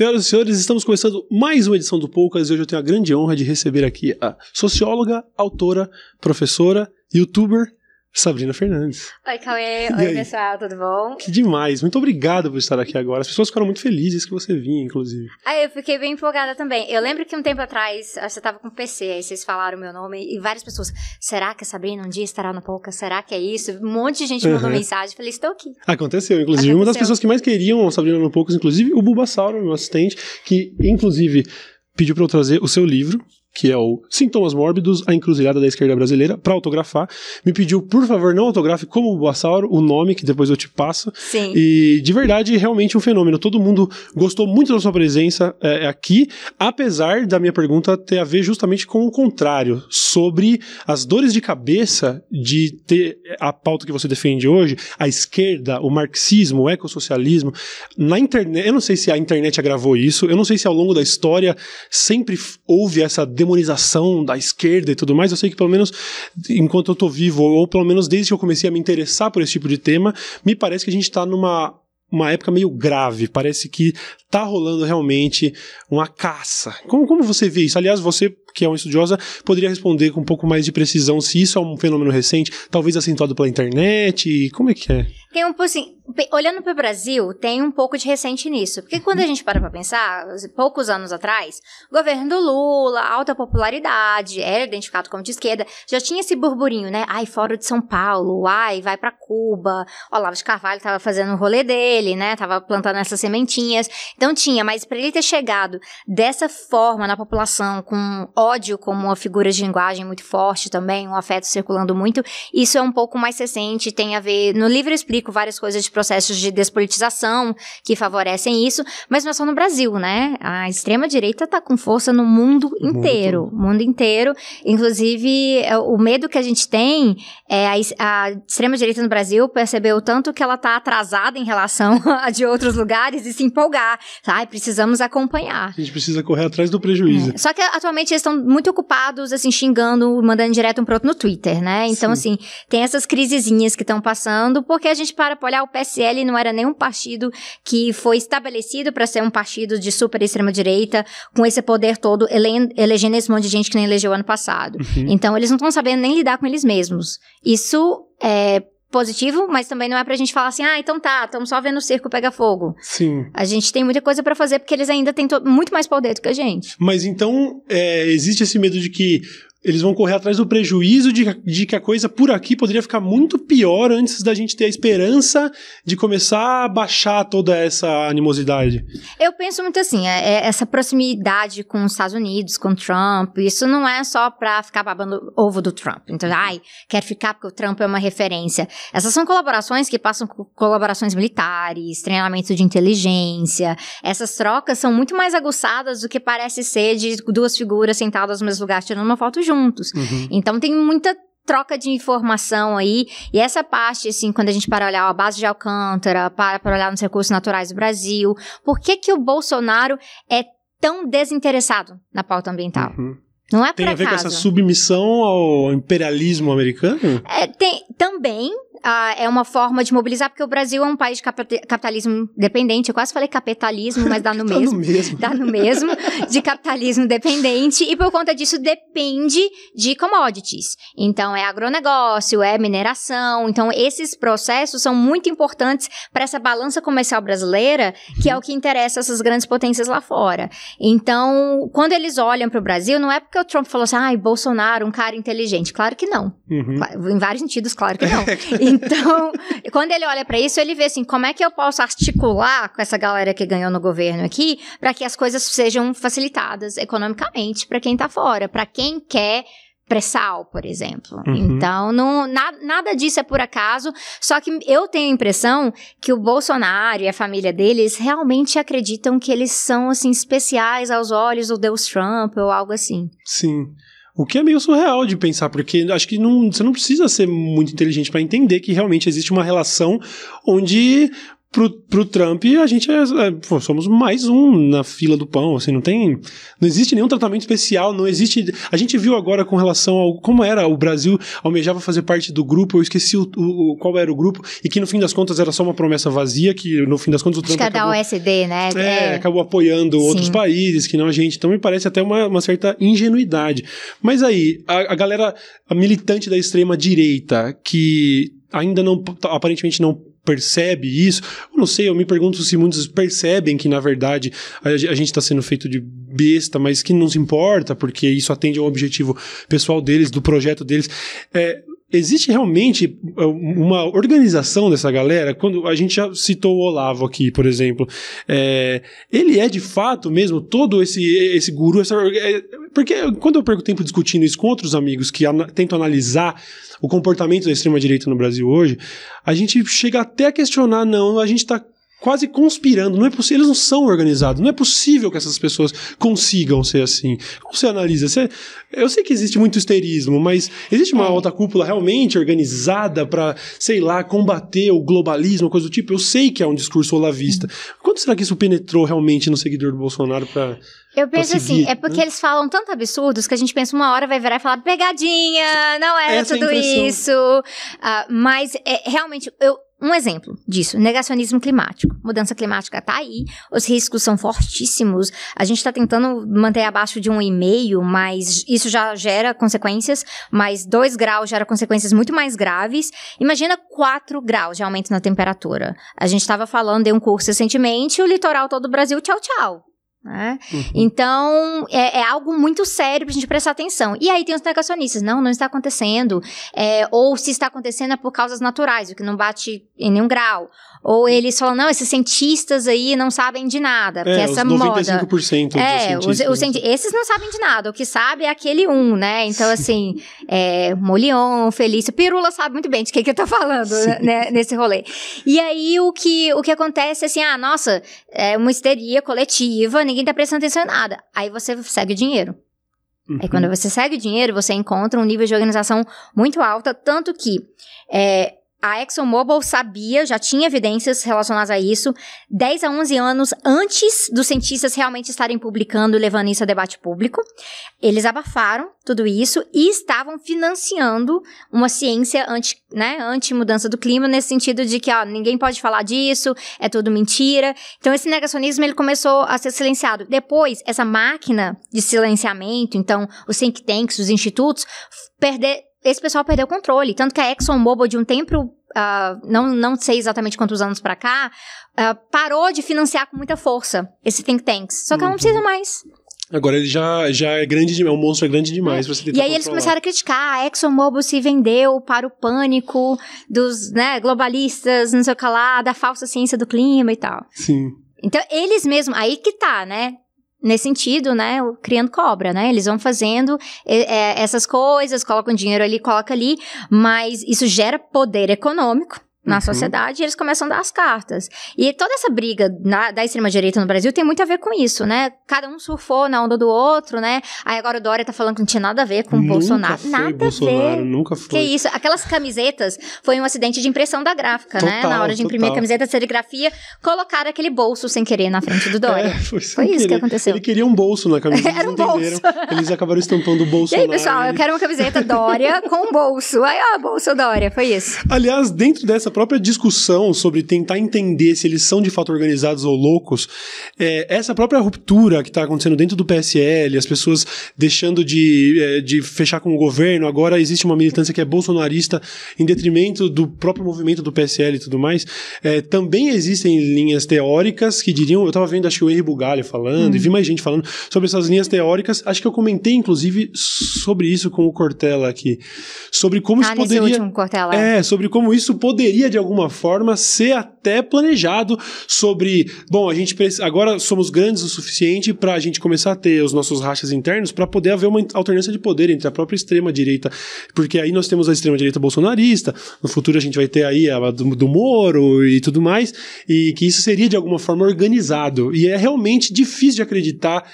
Senhoras e senhores, estamos começando mais uma edição do Poucas e hoje eu tenho a grande honra de receber aqui a socióloga, autora, professora, youtuber Sabrina Fernandes. Oi, Cauê. E Oi, aí? pessoal, tudo bom? Que demais. Muito obrigado por estar aqui agora. As pessoas ficaram muito felizes que você vinha, inclusive. Ah, eu fiquei bem empolgada também. Eu lembro que um tempo atrás, você tava com PC, aí vocês falaram meu nome, e várias pessoas, será que a Sabrina um dia estará no Pouca? Será que é isso? Um monte de gente mandou Uhum. mensagem, falei, estou aqui. Aconteceu, inclusive. Uma das Aconteceu. pessoas que mais queriam a Sabrina no Poucos, inclusive, o Bulbasauro, meu assistente, que, inclusive, pediu para eu trazer o seu livro, que é o Sintomas Mórbidos, a Encruzilhada da Esquerda Brasileira, para autografar. Me pediu, por favor, não autografe como o Bulbasauro, o nome, que depois eu te passo. Sim. E de verdade, realmente um fenômeno. Todo mundo gostou muito da sua presença é, aqui, apesar da minha pergunta ter a ver justamente com o contrário, sobre as dores de cabeça de ter a pauta que você defende hoje, a esquerda, o marxismo, o ecossocialismo. Na internet, eu não sei se a internet agravou isso, eu não sei se ao longo da história sempre houve essa demonização da esquerda e tudo mais. Eu sei que pelo menos enquanto eu tô vivo, ou pelo menos desde que eu comecei a me interessar por esse tipo de tema, me parece que a gente tá numa uma época meio grave. Parece que tá rolando realmente uma caça. Como, como você vê isso? Aliás, você, que é uma estudiosa, poderia responder com um pouco mais de precisão se isso é um fenômeno recente, talvez acentuado pela internet. Como é que é? Tem um pouco assim, olhando para o Brasil, tem um pouco de recente nisso. Porque quando a gente para para pensar, poucos anos atrás, o governo do Lula, alta popularidade, era identificado como de esquerda, já tinha esse burburinho, né? Ai, fora de São Paulo, ai, vai para Cuba. Olavo de Carvalho tava fazendo o rolê dele, né? Tava plantando essas sementinhas. Então tinha, mas para ele ter chegado dessa forma na população, com ódio como uma figura de linguagem muito forte também, um afeto circulando muito, isso é um pouco mais recente, tem a ver. No livro eu explico várias coisas de processos de despolitização que favorecem isso, mas não é só no Brasil, né? A extrema-direita tá com força no mundo inteiro. mundo inteiro. Inclusive, é, o medo que a gente tem é a, a extrema-direita no Brasil percebeu tanto que ela tá atrasada em relação de outros lugares e se empolgar. Ai, precisamos acompanhar. A gente precisa correr atrás do prejuízo. É, Só que atualmente eles estão muito ocupados, assim, xingando, mandando direto um pro outro no Twitter, né? Então, Sim. assim, tem essas crisezinhas que estão passando, porque a gente para pra olhar, o PSL não era nenhum partido que foi estabelecido para ser um partido de super extrema-direita, com esse poder todo, ele- elegendo esse monte de gente que nem elegeu ano passado. Uhum. Então, eles não estão sabendo nem lidar com eles mesmos. Isso é positivo, mas também não é pra gente falar assim, ah, então tá, estamos só vendo o circo pegar fogo. Sim. A gente tem muita coisa pra fazer, porque eles ainda têm to- muito mais poder do que a gente. Mas então, é, existe esse medo de que eles vão correr atrás do prejuízo de, de que a coisa por aqui poderia ficar muito pior antes da gente ter a esperança de começar a baixar toda essa animosidade. Eu penso muito assim, é, é essa proximidade com os Estados Unidos, com Trump, isso não é só pra ficar babando ovo do Trump. Então, ai, quero ficar porque o Trump é uma referência. Essas são colaborações que passam com colaborações militares, treinamento de inteligência. Essas trocas são muito mais aguçadas do que parece ser de duas figuras sentadas no mesmo lugar tirando uma foto juntos. Uhum. Então tem muita troca de informação aí, e essa parte, assim, quando a gente para olhar a base de Alcântara, para para olhar nos recursos naturais do Brasil, por que que o Bolsonaro é tão desinteressado na pauta ambiental? Uhum. Não é por Tem a ver com acaso. essa submissão ao imperialismo americano? É, tem, também ah, é uma forma de mobilizar, porque o Brasil é um país de capita- capitalismo dependente. Eu quase falei capitalismo, mas dá no Tá mesmo. no mesmo. Dá no mesmo, de capitalismo dependente, e por conta disso depende de commodities. Então, é agronegócio, é mineração. Então, esses processos são muito importantes para essa balança comercial brasileira, que é o que interessa essas grandes potências lá fora. Então, quando eles olham para o Brasil, não é porque o Trump falou assim, ai, Bolsonaro, um cara inteligente. Claro que não. Uhum. Em vários sentidos, claro que não. Então, quando ele olha para isso, ele vê assim, como é que eu posso articular com essa galera que ganhou no governo aqui, para que as coisas sejam facilitadas economicamente para quem tá fora, para quem quer pré-sal, por exemplo. Uhum. Então, não, na- nada disso é por acaso, só que eu tenho a impressão que o Bolsonaro e a família deles realmente acreditam que eles são, assim, especiais aos olhos do Deus Trump ou algo assim. Sim. O que é meio surreal de pensar, porque acho que não, você não precisa ser muito inteligente para entender que realmente existe uma relação onde pro, pro Trump, a gente é, é, pô, somos mais um na fila do pão, assim, não tem, não existe nenhum tratamento especial, não existe, a gente viu agora com relação ao, como era, o Brasil almejava fazer parte do grupo, eu esqueci o, o, qual era o grupo, e que no fim das contas era só uma promessa vazia, que no fim das contas o Trump Acho que é da OSD, né? É, é, acabou apoiando Sim. outros países, que não a gente, então me parece até uma, uma certa ingenuidade. Mas aí, a, a galera a militante da extrema direita, que ainda não, aparentemente não percebe isso. Eu não sei, eu me pergunto se muitos percebem que, na verdade, a, a gente está sendo feito de besta, mas que não se importa, porque isso atende ao objetivo pessoal deles, do projeto deles. É, existe realmente é, uma organização dessa galera? Quando a gente já citou o Olavo aqui, por exemplo, é, ele é de fato mesmo todo esse, esse guru? Essa, é, porque quando eu perco tempo discutindo isso com outros amigos que ana, tentam analisar o comportamento da extrema-direita no Brasil hoje, a gente chega até a questionar, não, a gente está quase conspirando. Não é possível, eles não são organizados. Não é possível que essas pessoas consigam ser assim. Como você analisa? Você, eu sei que existe muito histerismo, mas existe uma é. alta cúpula realmente organizada para, sei lá, combater o globalismo, coisa do tipo. Eu sei que é um discurso olavista. Hum. Quando será que isso penetrou realmente no seguidor do Bolsonaro para eu penso assim, é porque né? eles falam tanto absurdos que a gente pensa uma hora vai virar e falar pegadinha, não era Essa é tudo isso. Uh, mas é, realmente, eu, um exemplo disso, negacionismo climático. Mudança climática está aí, os riscos são fortíssimos. A gente está tentando manter abaixo de um e meio, mas isso já gera consequências. Mas dois graus gera consequências muito mais graves. Imagina quatro graus de aumento na temperatura. A gente estava falando de um curso recentemente, o litoral todo do Brasil, tchau, tchau. Né? Uhum. Então, é, é, algo muito sério pra gente prestar atenção. E aí tem os negacionistas, não, não está acontecendo. É, ou se está acontecendo é por causas naturais, o que não bate em nenhum grau. Ou eles falam, não, esses cientistas aí não sabem de nada, porque é, essa os 95% moda... É, os, os esses não sabem de nada, o que sabe é aquele um, né? Então, assim, é, Molion, Felício, Pirula sabe muito bem de que que eu tô falando né, nesse rolê. E aí, o que, o que acontece, assim, ah, nossa, é uma histeria coletiva, ninguém tá prestando atenção em nada. Aí você segue o dinheiro. Uhum. Aí quando você segue o dinheiro, você encontra um nível de organização muito alta, tanto que é, a ExxonMobil sabia, já tinha evidências relacionadas a isso, 10 a 11 anos antes dos cientistas realmente estarem publicando e levando isso a debate público. Eles abafaram tudo isso e estavam financiando uma ciência anti, né, anti-mudança do clima, nesse sentido de que ó, ninguém pode falar disso, é tudo mentira. Então, esse negacionismo ele começou a ser silenciado. Depois, essa máquina de silenciamento, então, os think tanks, os institutos, perder esse pessoal perdeu o controle. Tanto que a ExxonMobil, de um tempo, uh, não, não sei exatamente quantos anos para cá, uh, parou de financiar com muita força esse think tanks. Só que uhum. ela não precisa mais. Agora ele já, já é grande, é um monstro é grande demais é. E aí controlar. eles começaram a criticar, a ExxonMobil se vendeu para o pânico dos né, globalistas, não sei o que lá, da falsa ciência do clima e tal. Sim. Então, eles mesmos, aí que tá, né? Nesse sentido, né, criando cobra, né? Eles vão fazendo é, essas coisas, colocam dinheiro ali, coloca ali, mas isso gera poder econômico na uhum. sociedade e eles começam a dar as cartas. E toda essa briga na, da extrema-direita no Brasil tem muito a ver com isso, né? Cada um surfou na onda do outro, né? Aí agora o Dória tá falando que não tinha nada a ver com o Bolsonaro. Foi nada Bolsonaro, a ver. Nunca foi. Que isso? Aquelas camisetas foi um acidente de impressão da gráfica, total, né? Na hora de imprimir total. a camiseta de serigrafia, colocaram aquele bolso sem querer na frente do Dória. É, foi, foi isso querer. que aconteceu. Ele queria um bolso na camiseta, Era um bolso. Eles acabaram estampando o bolso. E aí, pessoal, eu quero uma camiseta Dória com um bolso. Aí, ó, bolso Dória, foi isso. Aliás, dentro dessa própria discussão sobre tentar entender se eles são de fato organizados ou loucos, é, essa própria ruptura que está acontecendo dentro do PSL, as pessoas deixando de, é, de fechar com o governo, agora existe uma militância que é bolsonarista em detrimento do próprio movimento do PSL e tudo mais. É, também existem linhas teóricas que diriam, eu estava vendo acho que o Henri Bugalho falando, hum. e vi mais gente falando sobre essas linhas teóricas, acho que eu comentei inclusive sobre isso com o Cortella aqui, sobre como ah, isso poderia... Último, Cortella. É, sobre como isso poderia de alguma forma ser até planejado sobre, bom, a gente agora somos grandes o suficiente para a gente começar a ter os nossos rachas internos para poder haver uma alternância de poder entre a própria extrema direita, porque aí nós temos a extrema direita bolsonarista, no futuro a gente vai ter aí a do, do Moro e tudo mais, e que isso seria de alguma forma organizado. E é realmente difícil de acreditar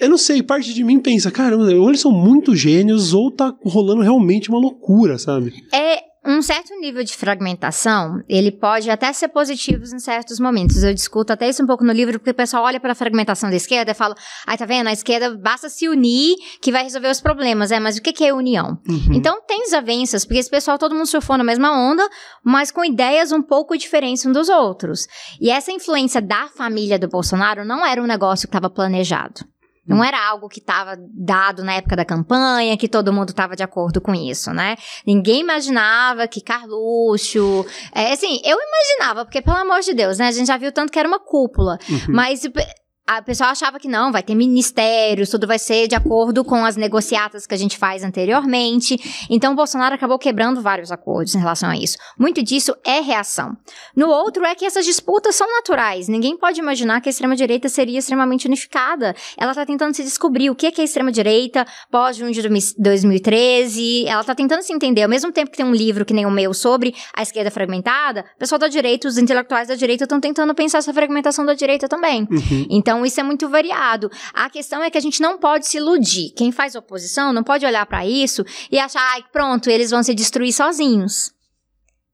eu não sei, parte de mim pensa, caramba, ou eles são muito gênios, ou tá rolando realmente uma loucura, sabe? É um certo nível de fragmentação, ele pode até ser positivo em certos momentos. Eu discuto até isso um pouco no livro, porque o pessoal olha para a fragmentação da esquerda e fala: ai, tá vendo? A esquerda basta se unir que vai resolver os problemas. É, mas o que, que é união? Uhum. Então tem desavenças, porque esse pessoal, todo mundo surfou na mesma onda, mas com ideias um pouco diferentes um dos outros. E essa influência da família do Bolsonaro não era um negócio que estava planejado. Não era algo que estava dado na época da campanha, que todo mundo estava de acordo com isso, né? Ninguém imaginava que Carluxo. É, assim, eu imaginava, porque, pelo amor de Deus, né? A gente já viu tanto que era uma cúpula. Uhum. Mas a pessoa achava que não, vai ter ministérios, tudo vai ser de acordo com as negociatas que a gente faz anteriormente. Então, o Bolsonaro acabou quebrando vários acordos em relação a isso. Muito disso é reação. No outro é que essas disputas são naturais. Ninguém pode imaginar que a extrema-direita seria extremamente unificada. Ela está tentando se descobrir o que é extrema-direita pós-junho de 2013. Ela está tentando se entender. Ao mesmo tempo que tem um livro que nem o meu sobre a esquerda fragmentada, o pessoal da direita, os intelectuais da direita estão tentando pensar essa fragmentação da direita também. Uhum. Então, então, isso é muito variado. A questão é que a gente não pode se iludir. Quem faz oposição não pode olhar para isso e achar, ai, pronto, eles vão se destruir sozinhos.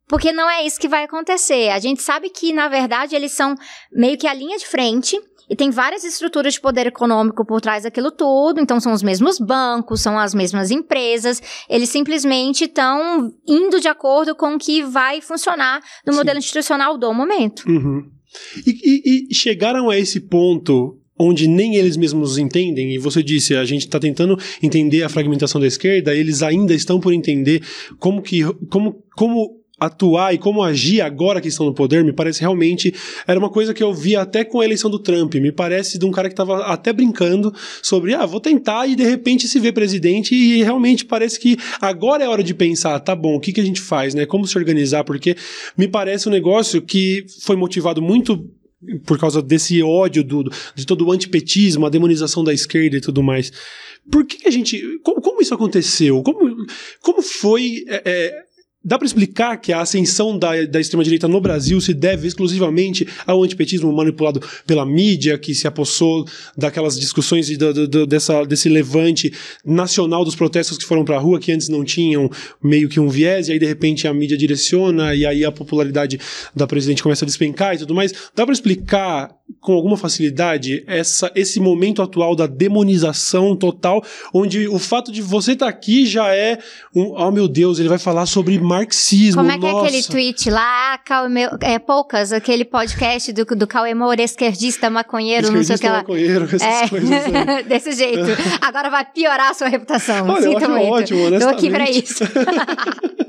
Porque não é isso que vai acontecer. A gente sabe que, na verdade, eles são meio que a linha de frente. E tem várias estruturas de poder econômico por trás daquilo tudo, então são os mesmos bancos, são as mesmas empresas, eles simplesmente estão indo de acordo com o que vai funcionar no Sim. modelo institucional do momento. Uhum. E, e, e chegaram a esse ponto onde nem eles mesmos entendem, e você disse, a gente está tentando entender a fragmentação da esquerda, eles ainda estão por entender como que como, como atuar e como agir agora que estão no poder, me parece realmente era uma coisa que eu vi até com a eleição do Trump, me parece de um cara que estava até brincando sobre, ah, vou tentar e de repente se vê presidente e realmente parece que agora é hora de pensar, tá bom, o que que a gente faz, né? Como se organizar, porque me parece um negócio que foi motivado muito por causa desse ódio do, de todo o antipetismo, a demonização da esquerda e tudo mais. Por que, que a gente. Como, como, isso aconteceu? Como, como foi. É, é, Dá para explicar que a ascensão da, da extrema-direita no Brasil se deve exclusivamente ao antipetismo manipulado pela mídia, que se apossou daquelas discussões e dessa, desse levante nacional dos protestos que foram para a rua, que antes não tinham meio que um viés, e aí de repente a mídia direciona, e aí a popularidade da presidente começa a despencar e tudo mais. Dá para explicar com alguma facilidade essa, esse momento atual da demonização total, onde o fato de você estar tá aqui já é um. Oh meu Deus, ele vai falar sobre marxismo. Como é que Nossa. é aquele tweet lá, Cauê, é poucas, aquele podcast do, do Cauê Moura, esquerdista, maconheiro, esquerdista, não sei o que lá. maconheiro, essas é, coisas. Desse jeito. Agora vai piorar a sua reputação. Olha, Sinto eu muito. ótimo, Tô aqui pra isso.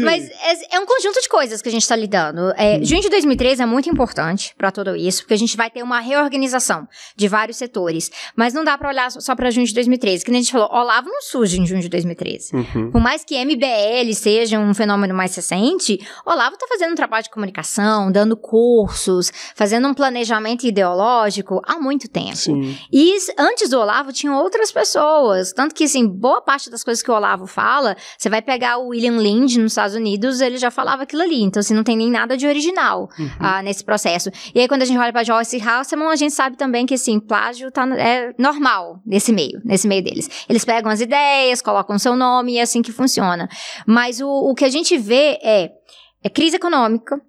Mas é, é, um conjunto de coisas que a gente está lidando. É, hum. Junho de 2013 é muito importante para tudo isso, porque a gente vai ter uma reorganização de vários setores. Mas não dá para olhar só para junho de 2013. Que nem a gente falou, Olavo não surge em junho de 2013. Uhum. Por mais que MBL seja um fenômeno mais recente, Olavo está fazendo um trabalho de comunicação, dando cursos, fazendo um planejamento ideológico há muito tempo. Sim. E antes do Olavo tinham outras pessoas. Tanto que, assim, boa parte das coisas que o Olavo fala, você vai pegar o William Lind nos Estados Unidos, ele já falava aquilo ali. Então, assim, não tem nem nada de original uhum. uh, nesse processo. E aí, quando a gente olha pra Joyce Hasselman, a gente sabe também que, assim, plágio tá, é normal nesse meio, nesse meio deles. Eles pegam as ideias, colocam seu nome e é assim que funciona. Mas o, o que a gente vê é, é crise econômica,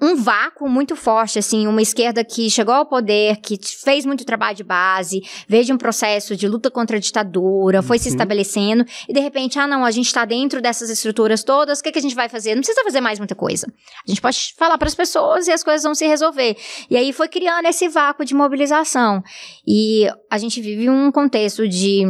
um vácuo muito forte, assim, uma esquerda que chegou ao poder, que fez muito trabalho de base, veio de um processo de luta contra a ditadura, foi uhum. se estabelecendo, e de repente, ah, não, a gente está dentro dessas estruturas todas, o que, que a gente vai fazer? Não precisa fazer mais muita coisa. A gente pode falar para as pessoas e as coisas vão se resolver. E aí foi criando esse vácuo de mobilização. E a gente vive um contexto de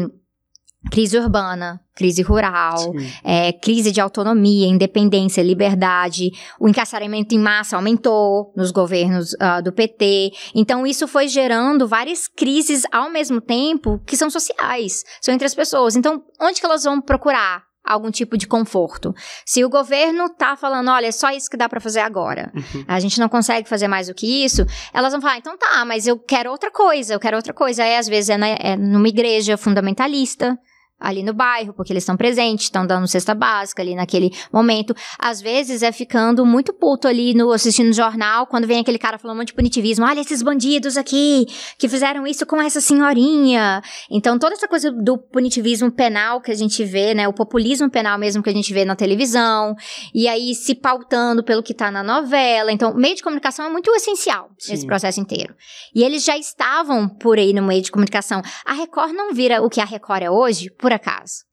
crise urbana, crise rural, é, crise de autonomia, independência, liberdade, o encarceramento em massa aumentou nos governos uh, do PT. Então, isso foi gerando várias crises ao mesmo tempo que são sociais, são entre as pessoas. Então, onde que elas vão procurar? algum tipo de conforto. Se o governo tá falando, olha, é só isso que dá para fazer agora, uhum. a gente não consegue fazer mais do que isso, elas vão falar, então tá, mas eu quero outra coisa, eu quero outra coisa. Aí às vezes é, na, é numa igreja fundamentalista, ali no bairro, porque eles estão presentes, estão dando cesta básica ali naquele momento. Às vezes é ficando muito puto ali no assistindo jornal, quando vem aquele cara falando um monte de punitivismo, olha esses bandidos aqui que fizeram isso com essa senhorinha. Então toda essa coisa do punitivismo penal que a gente vê, né, o populismo penal mesmo que a gente vê na televisão, e aí se pautando pelo que tá na novela. Então, meio de comunicação é muito essencial Sim. nesse processo inteiro. E eles já estavam por aí no meio de comunicação. A Record não vira o que a Record é hoje por acaso.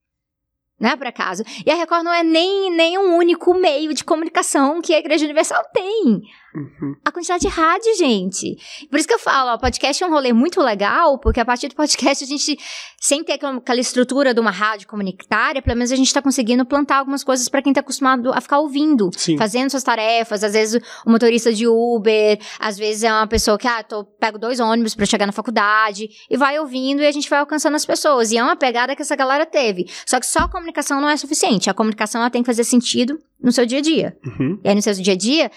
Não é por acaso. E a Record não é nem, nem um único meio de comunicação que a Igreja Universal tem. Uhum. A quantidade de rádio, gente. Por isso que eu falo, o podcast é um rolê muito legal, porque a partir do podcast a gente, sem ter aquela estrutura de uma rádio comunitária, pelo menos a gente tá conseguindo plantar algumas coisas para quem tá acostumado a ficar ouvindo, Sim. fazendo suas tarefas. Às vezes o motorista de Uber, às vezes é uma pessoa que, ah, tô, pego dois ônibus para chegar na faculdade, e vai ouvindo e a gente vai alcançando as pessoas. E é uma pegada que essa galera teve. Só que só a comunicação não é suficiente. A comunicação ela tem que fazer sentido no seu dia a dia. Uhum. E aí no seu dia a dia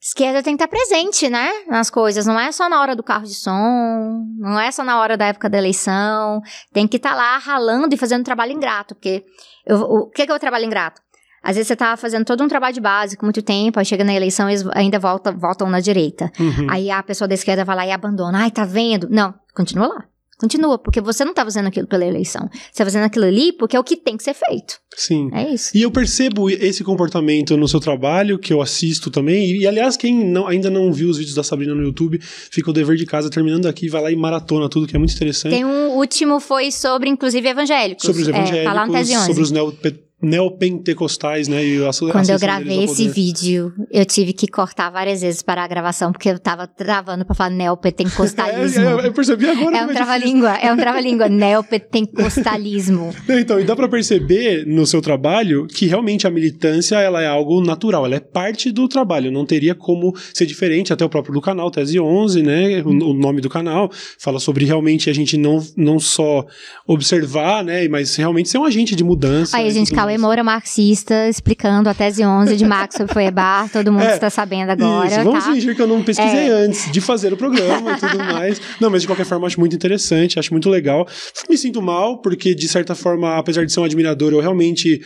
esquerda tem que estar presente, né? Nas coisas. Não é só na hora do carro de som, não é só na hora da época da eleição. Tem que estar lá ralando e fazendo trabalho ingrato. Porque eu, o que, que é o trabalho ingrato? Às vezes você tá fazendo todo um trabalho de base com muito tempo, aí chega na eleição e eles ainda voltam, voltam na direita. Uhum. Aí a pessoa da esquerda vai lá e abandona. Ai, tá vendo? Não, continua lá. Continua, porque você não tá fazendo aquilo pela eleição. Você tá fazendo aquilo ali porque é o que tem que ser feito. Sim. É isso. E eu percebo esse comportamento no seu trabalho, que eu assisto também. E, aliás, quem não, ainda não viu os vídeos da Sabrina no YouTube, fica o dever de casa terminando aqui, vai lá e maratona tudo, que é muito interessante. Tem um último, foi sobre, inclusive, evangélicos. Sobre os evangélicos, é, tá lá no sobre os neopentecostais neopentecostais, né? E a, Quando eu gravei esse vídeo, eu tive que cortar várias vezes para a gravação, porque eu tava travando para falar neopentecostalismo. é, é, eu percebi agora. É um trava-língua, é um trava-língua, neopentecostalismo. então, e dá para perceber no seu trabalho que realmente a militância, ela é algo natural, ela é parte do trabalho, não teria como ser diferente, até o próprio do canal, Tese 11, né? O, o nome do canal fala sobre realmente a gente não, não só observar, né? Mas realmente ser um agente de mudança. Aí a gente Cauê Moura marxista explicando a tese 11 de Max sobre Foebar, todo mundo é, está sabendo agora. Isso, vamos tá? fingir que eu não pesquisei é. antes de fazer o programa e tudo mais. Não, mas de qualquer forma acho muito interessante, acho muito legal. Me sinto mal, porque de certa forma, apesar de ser um admirador, eu realmente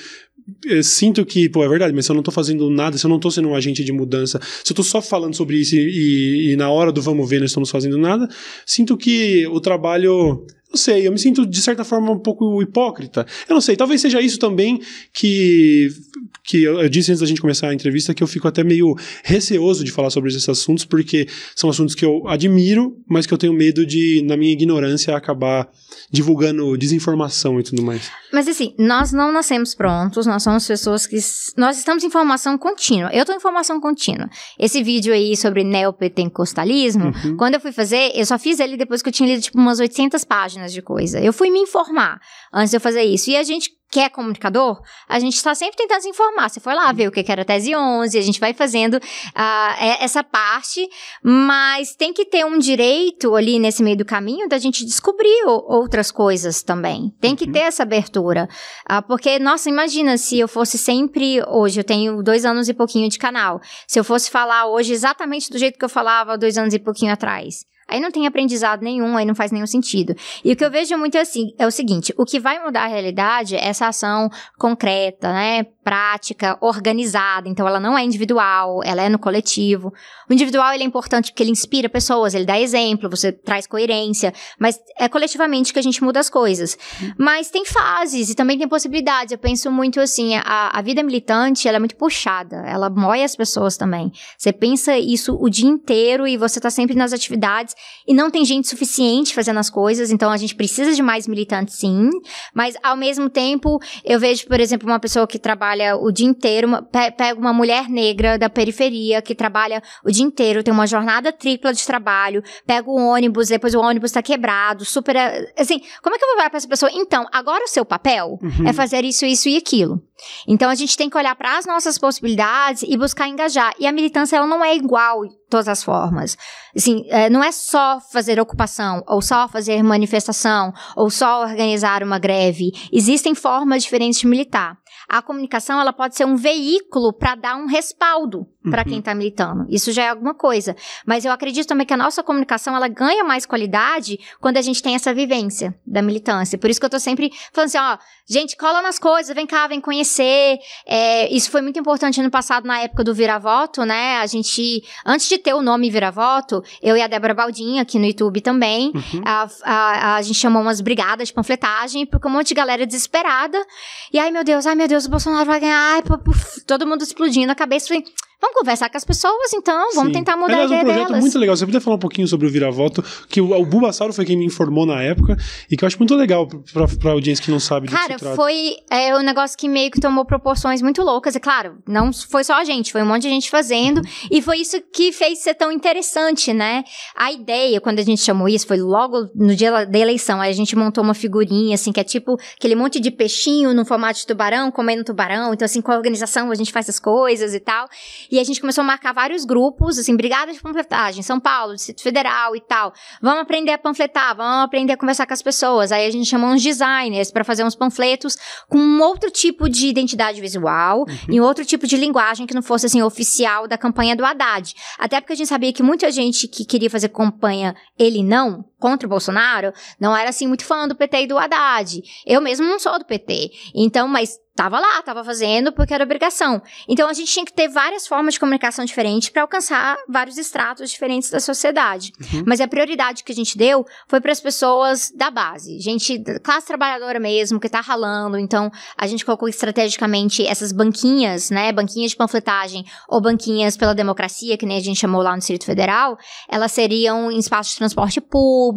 eu eh, sinto que, pô, é verdade, mas se eu não tô fazendo nada, se eu não tô sendo um agente de mudança, se eu tô só falando sobre isso e, e, e na hora do vamos ver não estamos fazendo nada, sinto que o trabalho não sei, eu me sinto de certa forma um pouco hipócrita. Eu não sei, talvez seja isso também que que eu, eu, disse antes da gente começar a entrevista que eu fico até meio receoso de falar sobre esses assuntos porque são assuntos que eu admiro, mas que eu tenho medo de na minha ignorância acabar divulgando desinformação e tudo mais. Mas assim, nós não nascemos prontos, nós somos pessoas que nós estamos em formação contínua. Eu estou em formação contínua. Esse vídeo aí sobre neopentecostalismo, uhum. quando eu fui fazer, eu só fiz ele depois que eu tinha lido tipo umas 800 páginas de coisa. Eu fui me informar antes de eu fazer isso. E a gente que é comunicador, a gente está sempre tentando se informar. Você foi lá ver o que era a tese 11, a gente vai fazendo uh, essa parte, mas tem que ter um direito ali nesse meio do caminho da gente descobrir outras coisas também. Tem que uhum. ter essa abertura. Uh, porque, nossa, imagina se eu fosse sempre, hoje eu tenho dois anos e pouquinho de canal, se eu fosse falar hoje exatamente do jeito que eu falava dois anos e pouquinho atrás. Aí não tem aprendizado nenhum, aí não faz nenhum sentido. E o que eu vejo muito assim, é o seguinte: o que vai mudar a realidade é essa ação concreta, né? Prática, organizada. Então ela não é individual, ela é no coletivo. O individual ele é importante porque ele inspira pessoas, ele dá exemplo, você traz coerência, mas é coletivamente que a gente muda as coisas. Mas tem fases e também tem possibilidades. Eu penso muito assim, a, a vida militante, ela é muito puxada, ela mói as pessoas também. Você pensa isso o dia inteiro e você tá sempre nas atividades e não tem gente suficiente fazendo as coisas, então a gente precisa de mais militantes sim, mas ao mesmo tempo eu vejo, por exemplo, uma pessoa que trabalha o dia inteiro, uma, pe pega uma mulher negra da periferia que trabalha o dia inteiro, tem uma jornada tripla de trabalho, pega o ônibus, depois o ônibus está quebrado, super, assim, como é que eu vou falar para essa pessoa? Então, agora o seu papel uhum. é fazer isso, isso e aquilo. Então a gente tem que olhar para as nossas possibilidades e buscar engajar. E a militância ela não é igual de todas as formas. Assim, é, não é só fazer ocupação, ou só fazer manifestação, ou só organizar uma greve. Existem formas diferentes de militar. A comunicação ela pode ser um veículo para dar um respaldo para quem tá militando. Isso já é alguma coisa. Mas eu acredito também que a nossa comunicação, ela ganha mais qualidade quando a gente tem essa vivência da militância. Por isso que eu tô sempre falando assim, ó, gente, cola nas coisas, vem cá, vem conhecer. É, isso foi muito importante ano passado, na época do Vira-Voto, né? A gente, antes de ter o nome Vira-Voto, eu e a Débora Baldinha, aqui no YouTube também, Uhum. a, a, a gente chamou umas brigadas de panfletagem, porque um monte de galera desesperada. E ai, meu Deus, ai, meu Deus, o Bolsonaro vai ganhar. Ai, puf, todo mundo explodindo a cabeça. Falei, vamos conversar com as pessoas, então, vamos Sim. tentar mudar Aliás, a um ideia projeto delas. muito legal. Você podia falar um pouquinho sobre o Vira-Voto, que o, o Bulbasauro foi quem me informou na época, e que eu acho muito legal pra, pra audiência que não sabe que Cara, foi é, um negócio que meio que tomou proporções muito loucas. E claro, não foi só a gente, foi um monte de gente fazendo. Uhum. E foi isso que fez ser tão interessante, né? A ideia, quando a gente chamou isso, foi logo no dia da eleição. Aí a gente montou uma figurinha, assim, que é tipo aquele monte de peixinho no formato de tubarão, comendo tubarão. Então, assim, com a organização a gente faz as coisas e tal. E a gente começou a marcar vários grupos, assim, brigada de panfletagem, São Paulo, Distrito Federal e tal. Vamos aprender a panfletar, vamos aprender a conversar com as pessoas. Aí a gente chamou uns designers para fazer uns panfletos com um outro tipo de identidade visual e um outro tipo de linguagem que não fosse assim oficial da campanha do Haddad. Até porque a gente sabia que muita gente que queria fazer campanha ele não contra o Bolsonaro não era assim muito fã do PT e do Haddad. Eu mesmo não sou do PT. Então, mas tava lá, tava fazendo porque era obrigação. Então a gente tinha que ter várias formas de comunicação diferentes para alcançar vários estratos diferentes da sociedade. Mas a prioridade que a gente deu foi para as pessoas da base, gente classe trabalhadora mesmo, que tá ralando. Então a gente colocou estrategicamente essas banquinhas, né, banquinhas de panfletagem ou banquinhas pela democracia, que nem a gente chamou lá no Distrito Federal, elas seriam em espaços de transporte público,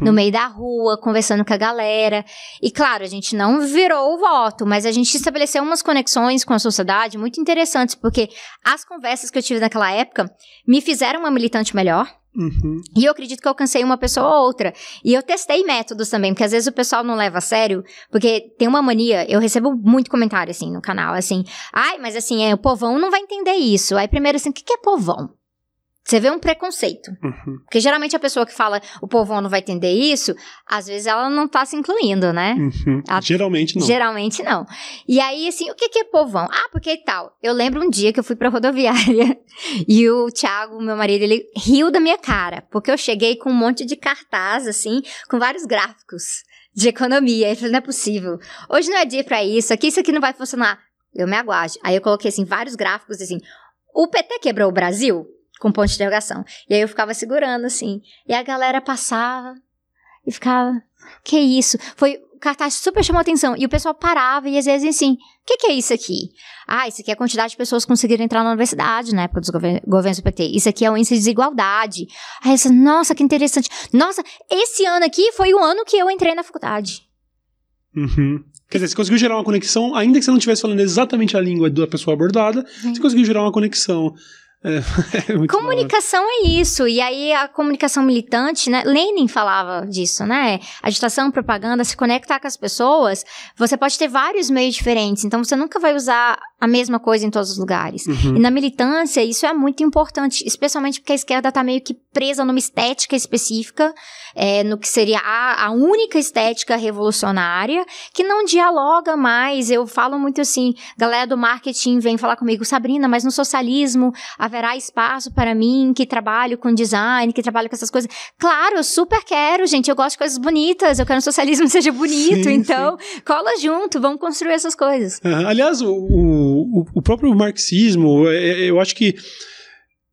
no meio da rua, conversando com a galera. E claro, a gente não virou o voto, mas a gente estabeleceu umas conexões com a sociedade muito interessantes, porque as conversas que eu tive naquela época me fizeram uma militante melhor. Uhum. E eu acredito que eu alcancei uma pessoa ou outra. E eu testei métodos também, porque às vezes o pessoal não leva a sério, porque tem uma mania, eu recebo muito comentário assim no canal, assim, ai, mas assim, é, o povão não vai entender isso. Aí primeiro assim, o que que é povão? Você vê um preconceito. Uhum. Porque geralmente a pessoa que fala o povão não vai entender isso, às vezes ela não tá se incluindo, né? Uhum. Geralmente não. Geralmente não. E aí, assim, o que, que é povão? Ah, porque tal. Eu lembro um dia que eu fui pra rodoviária e o Thiago, meu marido, ele riu da minha cara, porque eu cheguei com um monte de cartaz, assim, com vários gráficos de economia. Ele falou, não é possível. Hoje não é dia pra isso, aqui isso aqui não vai funcionar. Eu me aguarde. Aí eu coloquei, assim, vários gráficos, assim, o PT quebrou o Brasil? Com ponto de interrogação. E aí eu ficava segurando, assim. E a galera passava e ficava, que isso? Foi o cartaz super chamou atenção. E o pessoal parava e às vezes assim, o que, que é isso aqui? Ah, isso aqui é a quantidade de pessoas que conseguiram entrar na universidade na época dos gover- governos do PT. Isso aqui é o índice de desigualdade. Aí disse, nossa, que interessante. Nossa, esse ano aqui foi o ano que eu entrei na faculdade. Uhum. Quer dizer, você conseguiu gerar uma conexão, ainda que você não estivesse falando exatamente a língua da pessoa abordada, você conseguiu gerar uma conexão. É, é hora. Comunicação é isso. E aí a comunicação militante, né? Lenin falava disso, né? Agitação, propaganda, se conectar com as pessoas. Você pode ter vários meios diferentes. Então você nunca vai usar a mesma coisa em todos os lugares. Uhum. E na militância, isso é muito importante, especialmente porque a esquerda tá meio que presa numa estética específica, é, no que seria a, a única estética revolucionária, que não dialoga mais. Eu falo muito assim, galera do marketing vem falar comigo, Sabrina, mas no socialismo haverá espaço para mim que trabalho com design, que trabalho com essas coisas. Claro, eu super quero, gente. Eu gosto de coisas bonitas, eu quero que o socialismo seja bonito. Sim, então, cola junto, vamos construir essas coisas. Aham. Aliás, o, o, o próprio marxismo, é, é, eu acho que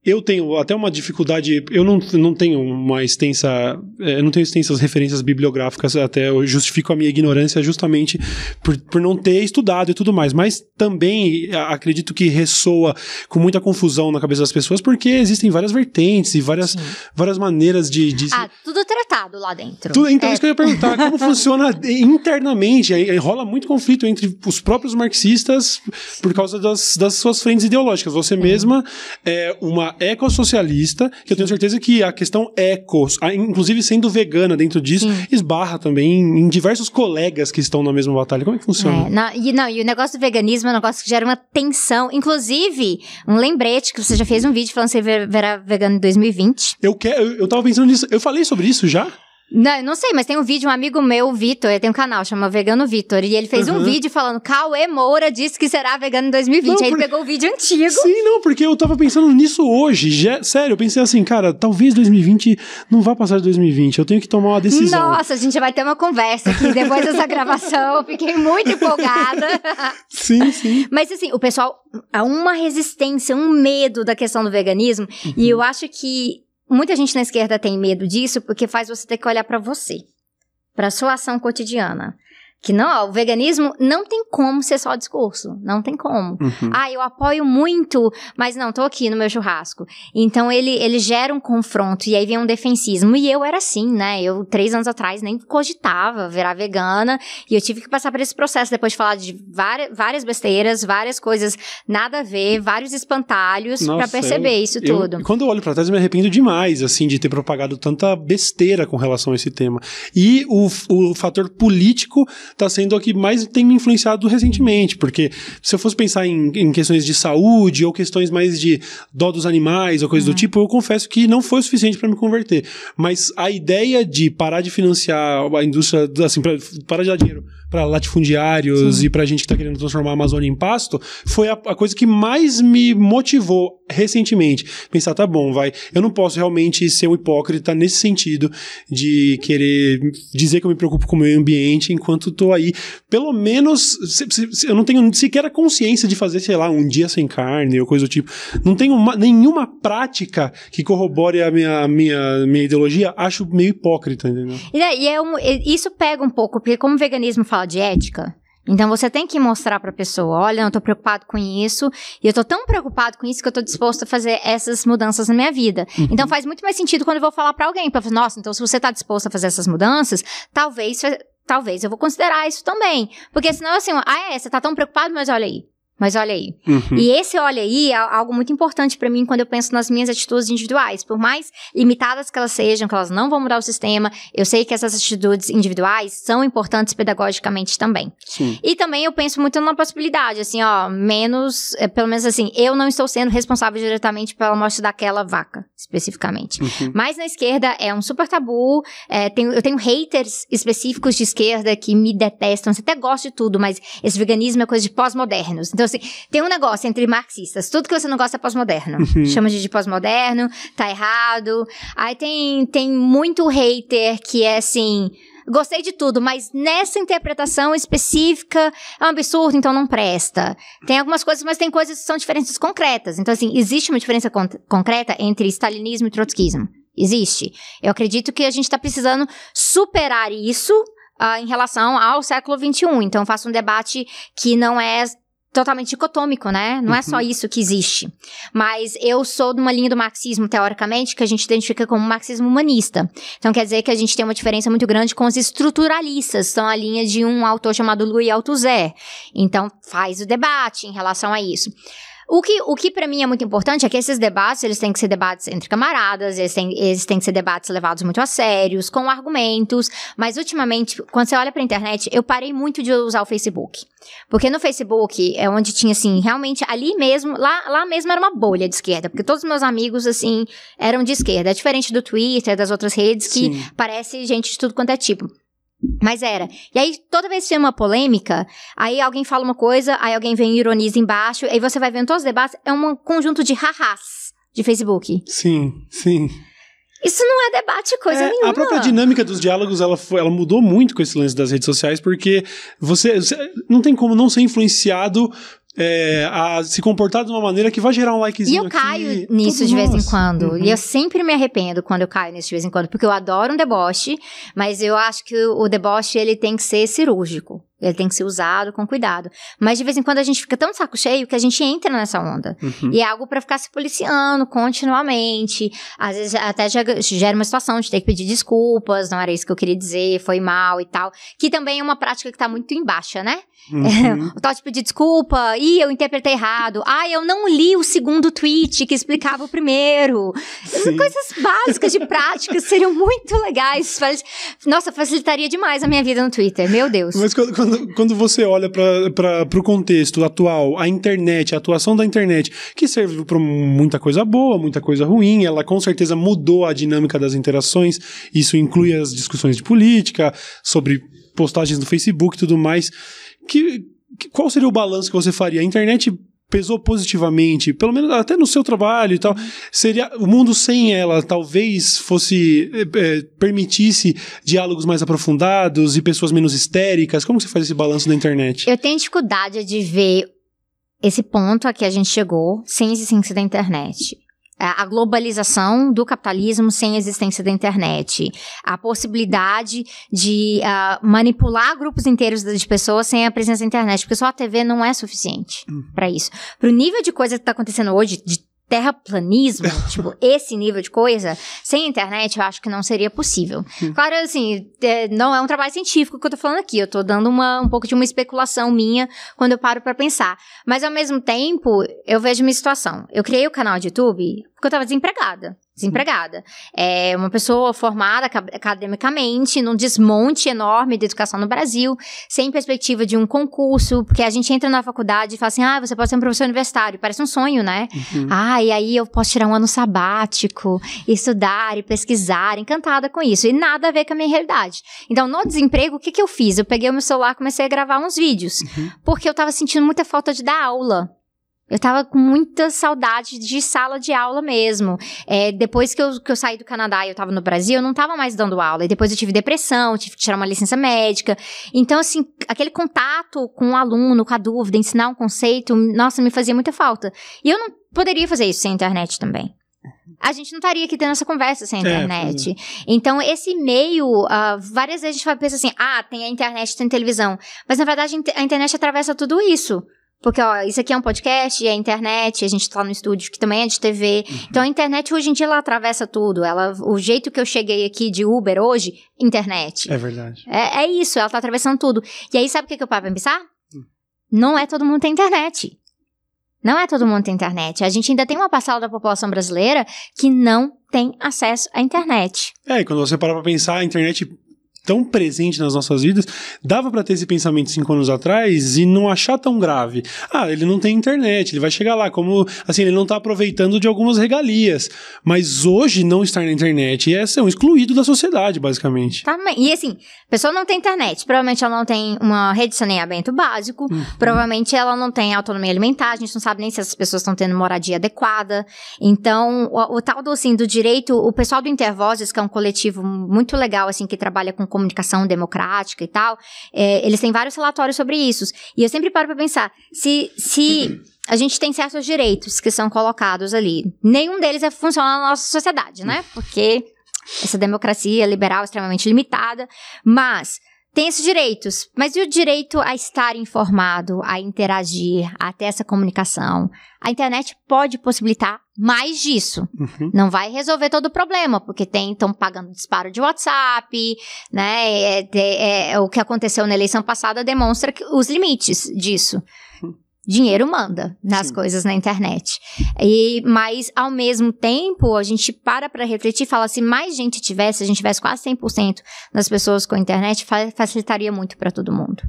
eu tenho até uma dificuldade, eu não, não tenho uma extensa, é, eu não tenho extensas referências bibliográficas, até eu justifico a minha ignorância justamente por, por não ter estudado e tudo mais, mas também acredito que ressoa com muita confusão na cabeça das pessoas, porque existem várias vertentes e várias, várias maneiras de... de Ah, tudo lá dentro. tudo, então, É, isso que eu ia perguntar, como funciona internamente? Aí, rola muito conflito entre os próprios marxistas por causa das, das suas frentes ideológicas. Você mesma é uma ecossocialista, que eu tenho certeza que a questão ecos, a- inclusive sendo vegana dentro disso, esbarra também em, diversos colegas que estão na mesma batalha. Como é que funciona? É, não, e, não, e o negócio do veganismo é um negócio que gera uma tensão. Inclusive, um lembrete que você já fez um vídeo falando que você virar vegano em 2020. Eu, quero, eu, eu tava pensando nisso, eu falei sobre isso já? Não, eu não sei, mas tem um vídeo, um amigo meu, Vitor, ele tem um canal, chama Vegano Vitor, e ele fez um vídeo falando, Cauê Moura disse que será vegano em 2020. Não, Aí ele pegou o vídeo antigo. Sim, não, porque eu tava pensando nisso hoje. Já, sério, eu pensei assim, cara, talvez 2020 não vá passar de 2020. Eu tenho que tomar uma decisão. Nossa, a gente vai ter uma conversa aqui depois dessa gravação. Eu fiquei muito empolgada. Sim, sim. Mas assim, o pessoal há uma resistência, um medo da questão do veganismo, uhum. e eu acho que muita gente na esquerda tem medo disso porque faz você ter que olhar para você, para sua ação cotidiana. Que não, ó, o veganismo não tem como ser só discurso. Não tem como. Uhum. Ah, eu apoio muito, mas não, tô aqui no meu churrasco. Então ele, ele gera um confronto e aí vem um defensismo. E eu era assim, né? Eu, três anos atrás, nem cogitava virar vegana. E eu tive que passar por esse processo depois de falar de várias, várias besteiras, várias coisas nada a ver, vários espantalhos para perceber eu, isso eu, tudo. Quando eu olho pra trás, eu me arrependo demais, assim, de ter propagado tanta besteira com relação a esse tema. E o, o fator político está sendo o que mais tem me influenciado recentemente, porque se eu fosse pensar em, em questões de saúde ou questões mais de dó dos animais ou coisa uhum. do tipo, eu confesso que não foi o suficiente para me converter. Mas a ideia de parar de financiar a indústria, assim, pra, parar de dar dinheiro para latifundiários Sim. e para gente que está querendo transformar a Amazônia em pasto, foi a, a, coisa que mais me motivou recentemente. Pensar, tá bom, vai, eu não posso realmente ser um hipócrita nesse sentido de querer dizer que eu me preocupo com o meio ambiente enquanto tô aí. Pelo menos, se, se, eu não tenho sequer a consciência de fazer, sei lá, um dia sem carne ou coisa do tipo. Não tenho uma, nenhuma prática que corrobore a minha, minha, minha ideologia, acho meio hipócrita, entendeu? E, e é um, isso pega um pouco, porque como o veganismo fala de ética, então você tem que mostrar para a pessoa, olha, eu tô preocupado com isso, e eu tô tão preocupado com isso que eu tô disposto a fazer essas mudanças na minha vida. Uhum. Então faz muito mais sentido quando eu vou falar para alguém, para falar, nossa, então se você tá disposto a fazer essas mudanças, talvez talvez eu vou considerar isso também. Porque senão assim, ah, é, você tá tão preocupado, mas olha aí, mas olha aí. Uhum. E esse olha aí é algo muito importante para mim quando eu penso nas minhas atitudes individuais. Por mais limitadas que elas sejam, que elas não vão mudar o sistema, eu sei que essas atitudes individuais são importantes pedagogicamente também. Sim. E também eu penso muito na possibilidade, assim, ó, menos, é, pelo menos assim, eu não estou sendo responsável diretamente pela morte daquela vaca, especificamente. Uhum. Mas na esquerda é um super tabu, é, tenho, eu tenho haters específicos de esquerda que me detestam, você até gosta de tudo, mas esse veganismo é coisa de pós-modernos. Então, então, assim, tem um negócio entre marxistas. Tudo que você não gosta é pós-moderno. Uhum. Chama de, de pós-moderno, tá errado. Aí tem, tem muito hater que é assim gostei de tudo, mas nessa interpretação específica é um absurdo, então não presta. Tem algumas coisas, mas tem coisas que são diferenças concretas. Então, assim, existe uma diferença con concreta entre stalinismo e trotskismo. Existe. Eu acredito que a gente está precisando superar isso uh, em relação ao século XXI. Então, faço um debate que não é totalmente dicotômico, né? Não uhum. é só uhum. isso que existe. Mas eu sou de uma linha do marxismo, teoricamente, que a gente identifica como marxismo humanista. Então quer dizer que a gente tem uma diferença muito grande com os estruturalistas, são a linha de um autor chamado Louis Althusser. Então faz o debate em relação a isso. O que, o que para mim é muito importante é que esses debates, eles têm que ser debates entre camaradas, eles têm, eles têm que ser debates levados muito a sérios, com argumentos, mas ultimamente, quando você olha pra internet, eu parei muito de usar o Facebook. Porque no Facebook é onde tinha, assim, realmente, ali mesmo, lá, lá mesmo era uma bolha de esquerda, porque todos os meus amigos, assim, eram de esquerda. É diferente do Twitter, das outras redes, que Sim. parece gente de tudo quanto é tipo. Mas era. E aí, toda vez que tem uma polêmica, aí alguém fala uma coisa, aí alguém vem e ironiza embaixo, aí você vai vendo todos os debates, é um conjunto de rahás de Facebook. Sim, sim. Isso não é debate coisa é, nenhuma. A própria dinâmica dos diálogos, ela, foi, ela mudou muito com esse lance das redes sociais, porque você, você não tem como não ser influenciado é, a se comportar de uma maneira que vai gerar um likezinho. E eu caio nisso de vez em quando. Uhum. E eu sempre me arrependo quando eu caio nisso de vez em quando, porque eu adoro um deboche, mas eu acho que o deboche ele tem que ser cirúrgico. Ele tem que ser usado com cuidado. Mas de vez em quando a gente fica tão saco cheio que a gente entra nessa onda. Uhum. E é algo para ficar se policiando continuamente. Às vezes até gera uma situação de ter que pedir desculpas, não era isso que eu queria dizer, foi mal e tal. Que também é uma prática que tá muito em baixa, né? Uhum. o tal de pedir desculpa, e eu interpretei errado. Ah, eu não li o segundo tweet que explicava o primeiro. Sim. Coisas básicas de prática seriam muito legais. Nossa, facilitaria demais a minha vida no Twitter, meu Deus. Mas quando, quando quando, quando você olha para o contexto atual, a internet, a atuação da internet, que serve para muita coisa boa, muita coisa ruim, ela com certeza mudou a dinâmica das interações, isso inclui as discussões de política, sobre postagens no Facebook e tudo mais. Que, que, qual seria o balanço que você faria? A internet pesou positivamente, pelo menos até no seu trabalho e tal, seria o mundo sem ela talvez fosse é, permitisse diálogos mais aprofundados e pessoas menos histéricas. Como você faz esse balanço na internet? Eu tenho dificuldade de ver esse ponto a que a gente chegou sem existência da internet a globalização do capitalismo sem a existência da internet, a possibilidade de uh, manipular grupos inteiros de pessoas sem a presença da internet, porque só a TV não é suficiente uhum. para isso. Para o nível de coisa que está acontecendo hoje, de terraplanismo, tipo, esse nível de coisa, sem internet, eu acho que não seria possível. Hum. Claro, assim, é, não é um trabalho científico que eu tô falando aqui, eu tô dando uma, um pouco de uma especulação minha quando eu paro para pensar. Mas, ao mesmo tempo, eu vejo uma situação. Eu criei o canal de YouTube porque eu tava desempregada desempregada. É uma pessoa formada academicamente, num desmonte enorme de educação no Brasil, sem perspectiva de um concurso, porque a gente entra na faculdade e fala assim: ah, você pode ser um professor universitário. Parece um sonho, né? Uhum. Ah, e aí eu posso tirar um ano sabático, estudar e pesquisar, encantada com isso. E nada a ver com a minha realidade. Então, no desemprego, o que, que eu fiz? Eu peguei o meu celular e comecei a gravar uns vídeos, uhum. porque eu tava sentindo muita falta de dar aula. Eu tava com muita saudade de sala de aula mesmo. É, depois que eu, que eu saí do Canadá e eu tava no Brasil, eu não tava mais dando aula. E depois eu tive depressão, tive que tirar uma licença médica. Então, assim, aquele contato com o aluno, com a dúvida, ensinar um conceito, nossa, me fazia muita falta. E eu não poderia fazer isso sem internet também. A gente não estaria aqui tendo essa conversa sem a é, internet. É, então, esse meio, uh, várias vezes a gente pensa assim: ah, tem a internet, tem televisão. Mas na verdade a internet atravessa tudo isso. Porque, ó, isso aqui é um podcast, é internet, a gente tá no estúdio que também é de TV. Uhum. Então a internet hoje em dia ela atravessa tudo. Ela, o jeito que eu cheguei aqui de Uber hoje, internet. É verdade. É, é isso, ela tá atravessando tudo. E aí, sabe o que, que eu paro pensar? Hum. Não é todo mundo tem internet. Não é todo mundo tem internet. A gente ainda tem uma parcela da população brasileira que não tem acesso à internet. É, e quando você para pra pensar, a internet tão presente nas nossas vidas, dava para ter esse pensamento cinco anos atrás e não achar tão grave. Ah, ele não tem internet, ele vai chegar lá, como assim, ele não tá aproveitando de algumas regalias. Mas hoje não estar na internet é ser um excluído da sociedade, basicamente. Tá, e assim, a pessoa não tem internet, provavelmente ela não tem uma rede de saneamento básico, uhum. provavelmente ela não tem autonomia alimentar, a gente não sabe nem se essas pessoas estão tendo moradia adequada. Então, o, o tal do assim do direito, o pessoal do Intervozes, que é um coletivo muito legal assim que trabalha com comunicação democrática e tal, é, eles têm vários relatórios sobre isso. E eu sempre paro para pensar, se, se a gente tem certos direitos que são colocados ali, nenhum deles é funciona na nossa sociedade, né? Porque essa democracia liberal é extremamente limitada, mas tem esses direitos, mas e o direito a estar informado, a interagir, a ter essa comunicação? A internet pode possibilitar mais disso. Uhum. Não vai resolver todo o problema, porque tem estão pagando disparo de WhatsApp, né? É, é, é, o que aconteceu na eleição passada demonstra que, os limites disso dinheiro manda nas Sim. coisas na internet. E, mas, ao mesmo tempo, a gente para para refletir e fala: se mais gente tivesse, se a gente tivesse quase 100% das pessoas com internet, facilitaria muito para todo mundo.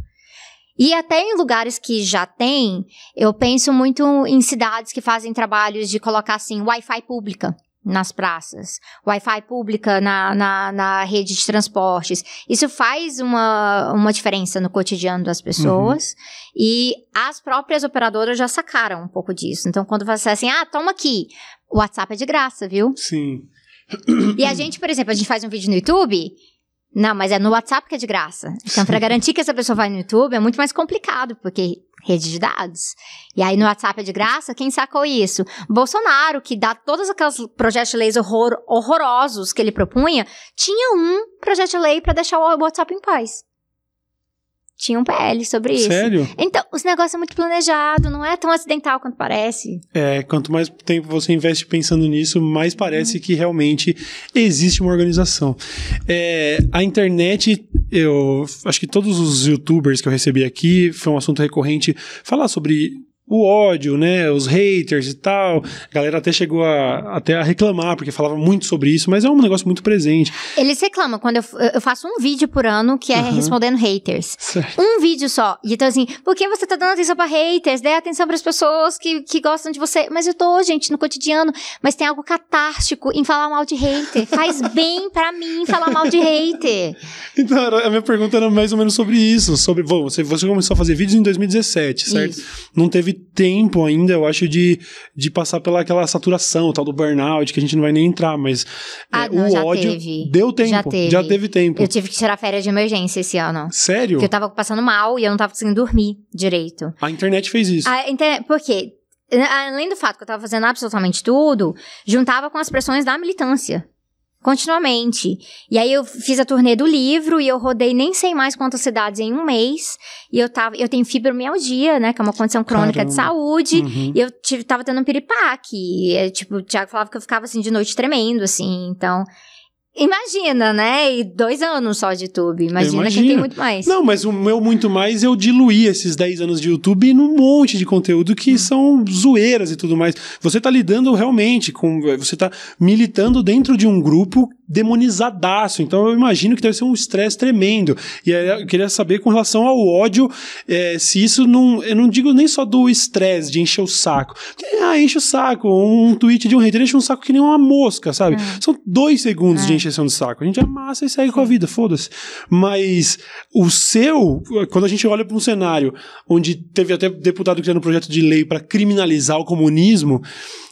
E até em lugares que já tem, eu penso muito em cidades que fazem trabalhos de colocar assim Wi-Fi pública nas praças, Wi-Fi pública na, na, na, rede de transportes. Isso faz uma, uma diferença no cotidiano das pessoas uhum. e as próprias operadoras já sacaram um pouco disso. Então, quando você assim, ah, toma aqui, o WhatsApp é de graça, viu? Sim. E a gente, por exemplo, a gente faz um vídeo no YouTube não, mas é no WhatsApp que é de graça. Então, para garantir que essa pessoa vai no YouTube é muito mais complicado, porque rede de dados. E aí no WhatsApp é de graça, quem sacou isso? Bolsonaro, que dá todos aqueles projetos de leis horror, horrorosos que ele propunha, tinha um projeto de lei para deixar o WhatsApp em paz tinha um PL sobre isso. Sério? Então, os negócios são muito planejados, não é tão acidental quanto parece. É, quanto mais tempo você investe pensando nisso, mais parece hum. que realmente existe uma organização. É, a internet, eu acho que todos os youtubers que eu recebi aqui, foi um assunto recorrente, falar sobre o ódio, né? Os haters e tal. A galera até chegou a, até a reclamar, porque falava muito sobre isso, mas é um negócio muito presente. Eles reclamam quando eu, eu faço um vídeo por ano que é Aham. respondendo haters. Certo. Um vídeo só. E então, assim, por que você tá dando atenção pra haters? Dê atenção pras pessoas que, que gostam de você. Mas eu tô, gente, no cotidiano. Mas tem algo catártico em falar mal de hater. Faz bem pra mim falar mal de hater. Então, a minha pergunta era mais ou menos sobre isso. Sobre, bom, você, você começou a fazer vídeos em 2017, certo? Isso. Não teve tempo ainda, eu acho, de, de passar pela aquela saturação, tal do burnout, que a gente não vai nem entrar, mas Ah, é, não, o ódio teve. deu tempo. Já teve. Já teve tempo. Eu tive que tirar férias de emergência esse ano. Sério? Porque eu tava passando mal e eu não tava conseguindo dormir direito. A internet fez isso. A Por quê? Além do fato que eu tava fazendo absolutamente tudo, juntava com as pressões da militância. Continuamente. E aí eu fiz a turnê do livro e eu rodei nem sei mais quantas cidades em um mês. E eu tava. Eu tenho fibromialgia, né? Que é uma condição crônica de Caramba. saúde. Uhum. E eu tive, tava tendo um piripaque. E, tipo, o Thiago falava que eu ficava assim de noite tremendo, assim. Então. Imagina, né? E dois anos só de YouTube. Imagina quem tem muito mais. Não, mas o meu muito mais eu diluí esses 10 anos de YouTube num monte de conteúdo que Hum. são zoeiras e tudo mais. Você tá lidando realmente com. Você tá militando dentro de um grupo demonizadaço. Então eu imagino que deve ser um estresse tremendo. E aí eu queria saber com relação ao ódio, eh, se isso não. Eu não digo nem só do estresse, de encher o saco. Porque, ah, enche o saco. Um tweet de um hater enche um saco que nem uma mosca, sabe? São dois segundos de encheção de saco. A gente amassa e segue com a vida, foda-se. Mas o seu, quando a gente olha para um cenário onde teve até deputado criando um projeto de lei para criminalizar o comunismo,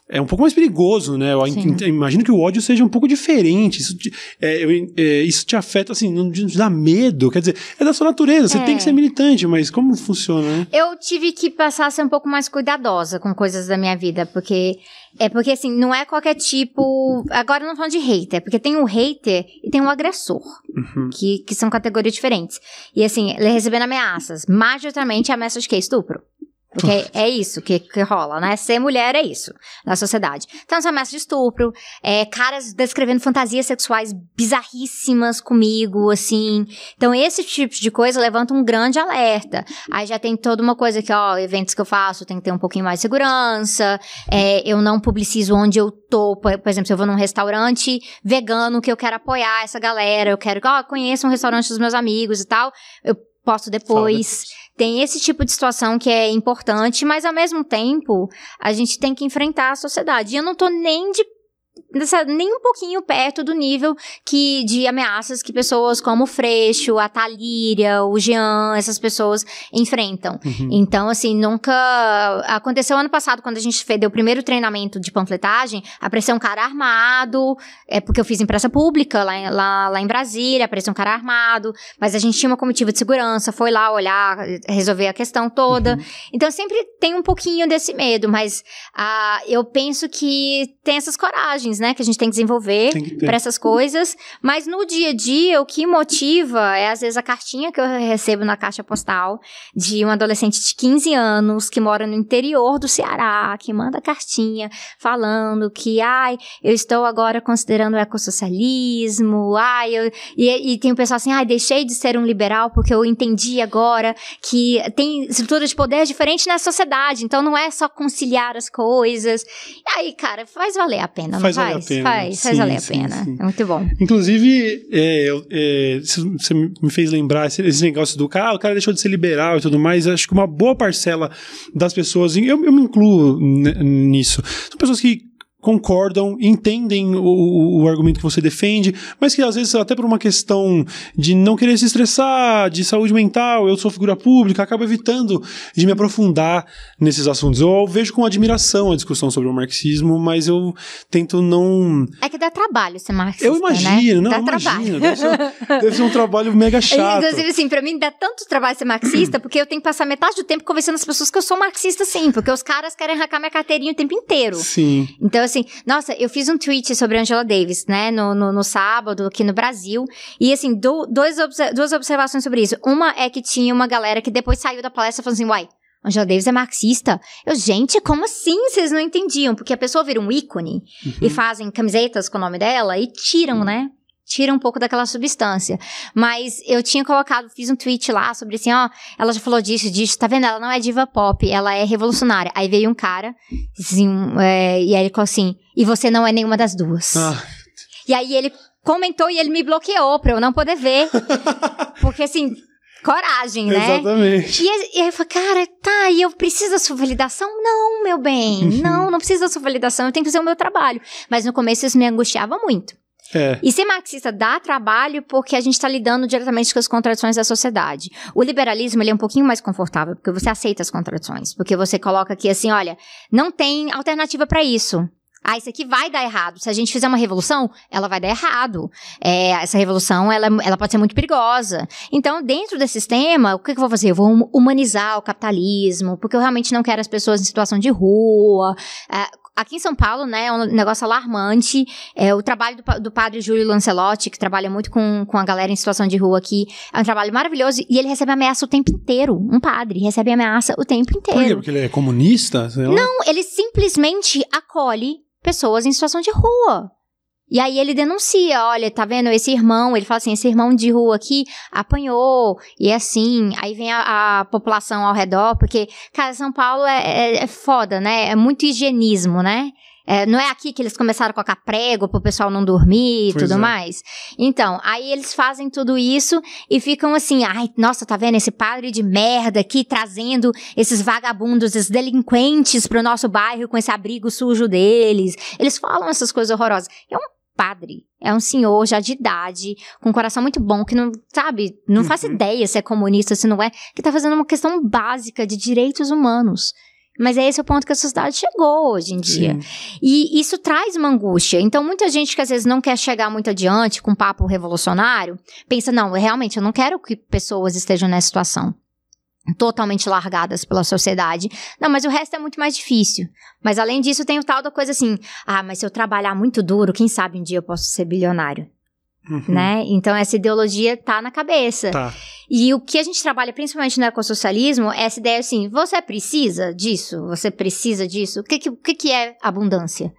é um pouco mais perigoso, né? Eu Sim. in- imagino que o ódio seja um pouco diferente. Isso te, é, eu- é, isso te afeta, assim, não te dá medo. Quer dizer, é da sua natureza, você É. tem que ser militante, mas como funciona, né? Eu tive que passar a ser um pouco mais cuidadosa com coisas da minha vida, porque é porque assim, não é qualquer tipo. Agora eu não falando de hater, porque tem o hater e tem o agressor, Uhum. que, que são categorias diferentes. E assim, ele recebendo ameaças, majoritariamente ameaças de quê? Estupro. Porque é isso que, que rola, né? Ser mulher é isso na sociedade. Então, ameaças de estupro, é, caras descrevendo fantasias sexuais bizarríssimas comigo, assim. Então, esse tipo de coisa levanta um grande alerta. Aí já tem toda uma coisa que, ó, eventos que eu faço tem que ter um pouquinho mais de segurança. é, eu não publicizo onde eu tô. Por, por exemplo, se eu vou num restaurante vegano que eu quero apoiar essa galera, eu quero que, ó, conheça um restaurante dos meus amigos e tal. Eu posto depois. Tem esse tipo de situação que é importante, mas ao mesmo tempo, a gente tem que enfrentar a sociedade. E eu não tô nem de nem um pouquinho perto do nível que de ameaças que pessoas como o Freixo, a Talíria, o Jean, essas pessoas enfrentam. Uhum. Então, assim, nunca. Aconteceu ano passado, quando a gente fez, deu o primeiro treinamento de panfletagem, apareceu um cara armado, é porque eu fiz impressa pública lá, em- lá, lá em Brasília, apareceu um cara armado, mas a gente tinha uma comitiva de segurança, foi lá olhar, resolver a questão toda. Então, sempre tem um pouquinho desse medo, mas ah, eu penso que tem essas coragens, né, que a gente tem que desenvolver para essas coisas, mas no dia a dia o que motiva é às vezes a cartinha que eu recebo na caixa postal de um adolescente de 15 anos que mora no interior do Ceará, que manda cartinha falando que, ai, eu estou agora considerando o ecossocialismo, ai, eu... e, e tem o pessoal assim, ai, deixei de ser um liberal porque eu entendi agora que tem estrutura de poder diferente na sociedade, então não é só conciliar as coisas. E aí, cara, faz valer a pena, Faz valer a faz? pena. Faz, faz Sim, valer a sim, pena. sim. É muito bom. Inclusive, é, é, você me fez lembrar esse, esse negócio do cara, ah, o cara deixou de ser liberal e tudo mais. Acho que uma boa parcela das pessoas, eu, eu me incluo nisso, são pessoas que concordam, entendem o, o- argumento que você defende, mas que às vezes até por uma questão de não querer se estressar, de saúde mental, eu sou figura pública, acaba evitando de me aprofundar nesses assuntos. Eu vejo com admiração a discussão sobre o marxismo, mas eu tento não É que dá trabalho ser marxista, eu imagino, né? não, dá eu trabalho. imagino. Deve ser, deve ser um trabalho mega chato. Inclusive, assim, pra mim dá tanto trabalho ser marxista, porque eu tenho que passar metade do tempo conversando com as pessoas que eu sou marxista, sim, porque os caras querem arrancar minha carteirinha o tempo inteiro. Sim. Então, assim, nossa, eu fiz um tweet sobre Angela Davis, né, no, no, no sábado, aqui no Brasil. E, assim, do- dois duas observações sobre isso. Uma é que tinha uma galera que depois saiu da palestra falando assim, uai. Angela Davis é marxista? Eu, gente, como assim? Vocês não entendiam? Porque a pessoa vira um ícone e fazem camisetas com o nome dela e tiram, né? Tira um pouco daquela substância. Mas eu tinha colocado, fiz um tweet lá sobre assim, ó, ela já falou disso, disso, tá vendo? Ela não é diva pop, ela é revolucionária. Aí veio um cara, assim, é, e aí ele falou assim, e você não é nenhuma das duas. Ah. E aí ele comentou e ele me bloqueou pra eu não poder ver. porque assim, coragem, né? Exatamente. E, e aí eu falei, cara, tá, e eu preciso da sua validação? Não, meu bem, não, não preciso da sua validação, eu tenho que fazer o meu trabalho. Mas no começo isso me angustiava muito. É. E ser marxista dá trabalho porque a gente está lidando diretamente com as contradições da sociedade. O liberalismo ele é um pouquinho mais confortável porque você aceita as contradições, porque você coloca aqui assim, olha, não tem alternativa para isso. Ah, isso aqui vai dar errado. Se a gente fizer uma revolução, ela vai dar errado. É, essa revolução, ela, ela pode ser muito perigosa. Então, dentro desse sistema, o que, eu vou fazer? Eu vou humanizar o capitalismo, porque eu realmente não quero as pessoas em situação de rua. É, aqui em São Paulo, né, é um negócio alarmante. É, o trabalho do, do padre Júlio Lancelotti, que trabalha muito com, com a galera em situação de rua aqui, é um trabalho maravilhoso e ele recebe ameaça o tempo inteiro. Um padre recebe ameaça o tempo inteiro. Por quê? Porque ele é comunista? Não, ele simplesmente acolhe pessoas em situação de rua. E aí ele denuncia, olha, tá vendo esse irmão, ele fala assim, esse irmão de rua aqui apanhou, e assim, aí vem a, a população ao redor, porque, cara, São Paulo é, é, é foda, né? É muito higienismo, né? É, não é aqui que eles começaram a colocar prego pro pessoal não dormir e tudo é. mais? Então, aí eles fazem tudo isso e ficam assim, ai, nossa, tá vendo esse padre de merda aqui trazendo esses vagabundos, esses delinquentes pro nosso bairro com esse abrigo sujo deles. Eles falam essas coisas horrorosas. É um padre. É um senhor já de idade, com um coração muito bom, que não, sabe, não uhum. faz ideia se é comunista, se não é, que tá fazendo uma questão básica de direitos humanos. Mas é esse o ponto que a sociedade chegou hoje em dia. Sim. E isso traz uma angústia. Então, muita gente que às vezes não quer chegar muito adiante com um papo revolucionário, pensa, não, realmente, eu não quero que pessoas estejam nessa situação totalmente largadas pela sociedade. Não, mas o resto é muito mais difícil. Mas além disso, tem o tal da coisa assim: ah, mas se eu trabalhar muito duro, quem sabe um dia eu posso ser bilionário. Uhum. Né? Então essa ideologia tá na cabeça. Tá. E o que a gente trabalha principalmente no ecossocialismo é essa ideia assim: você precisa disso? Você precisa disso? O que, que, o que, que é abundância?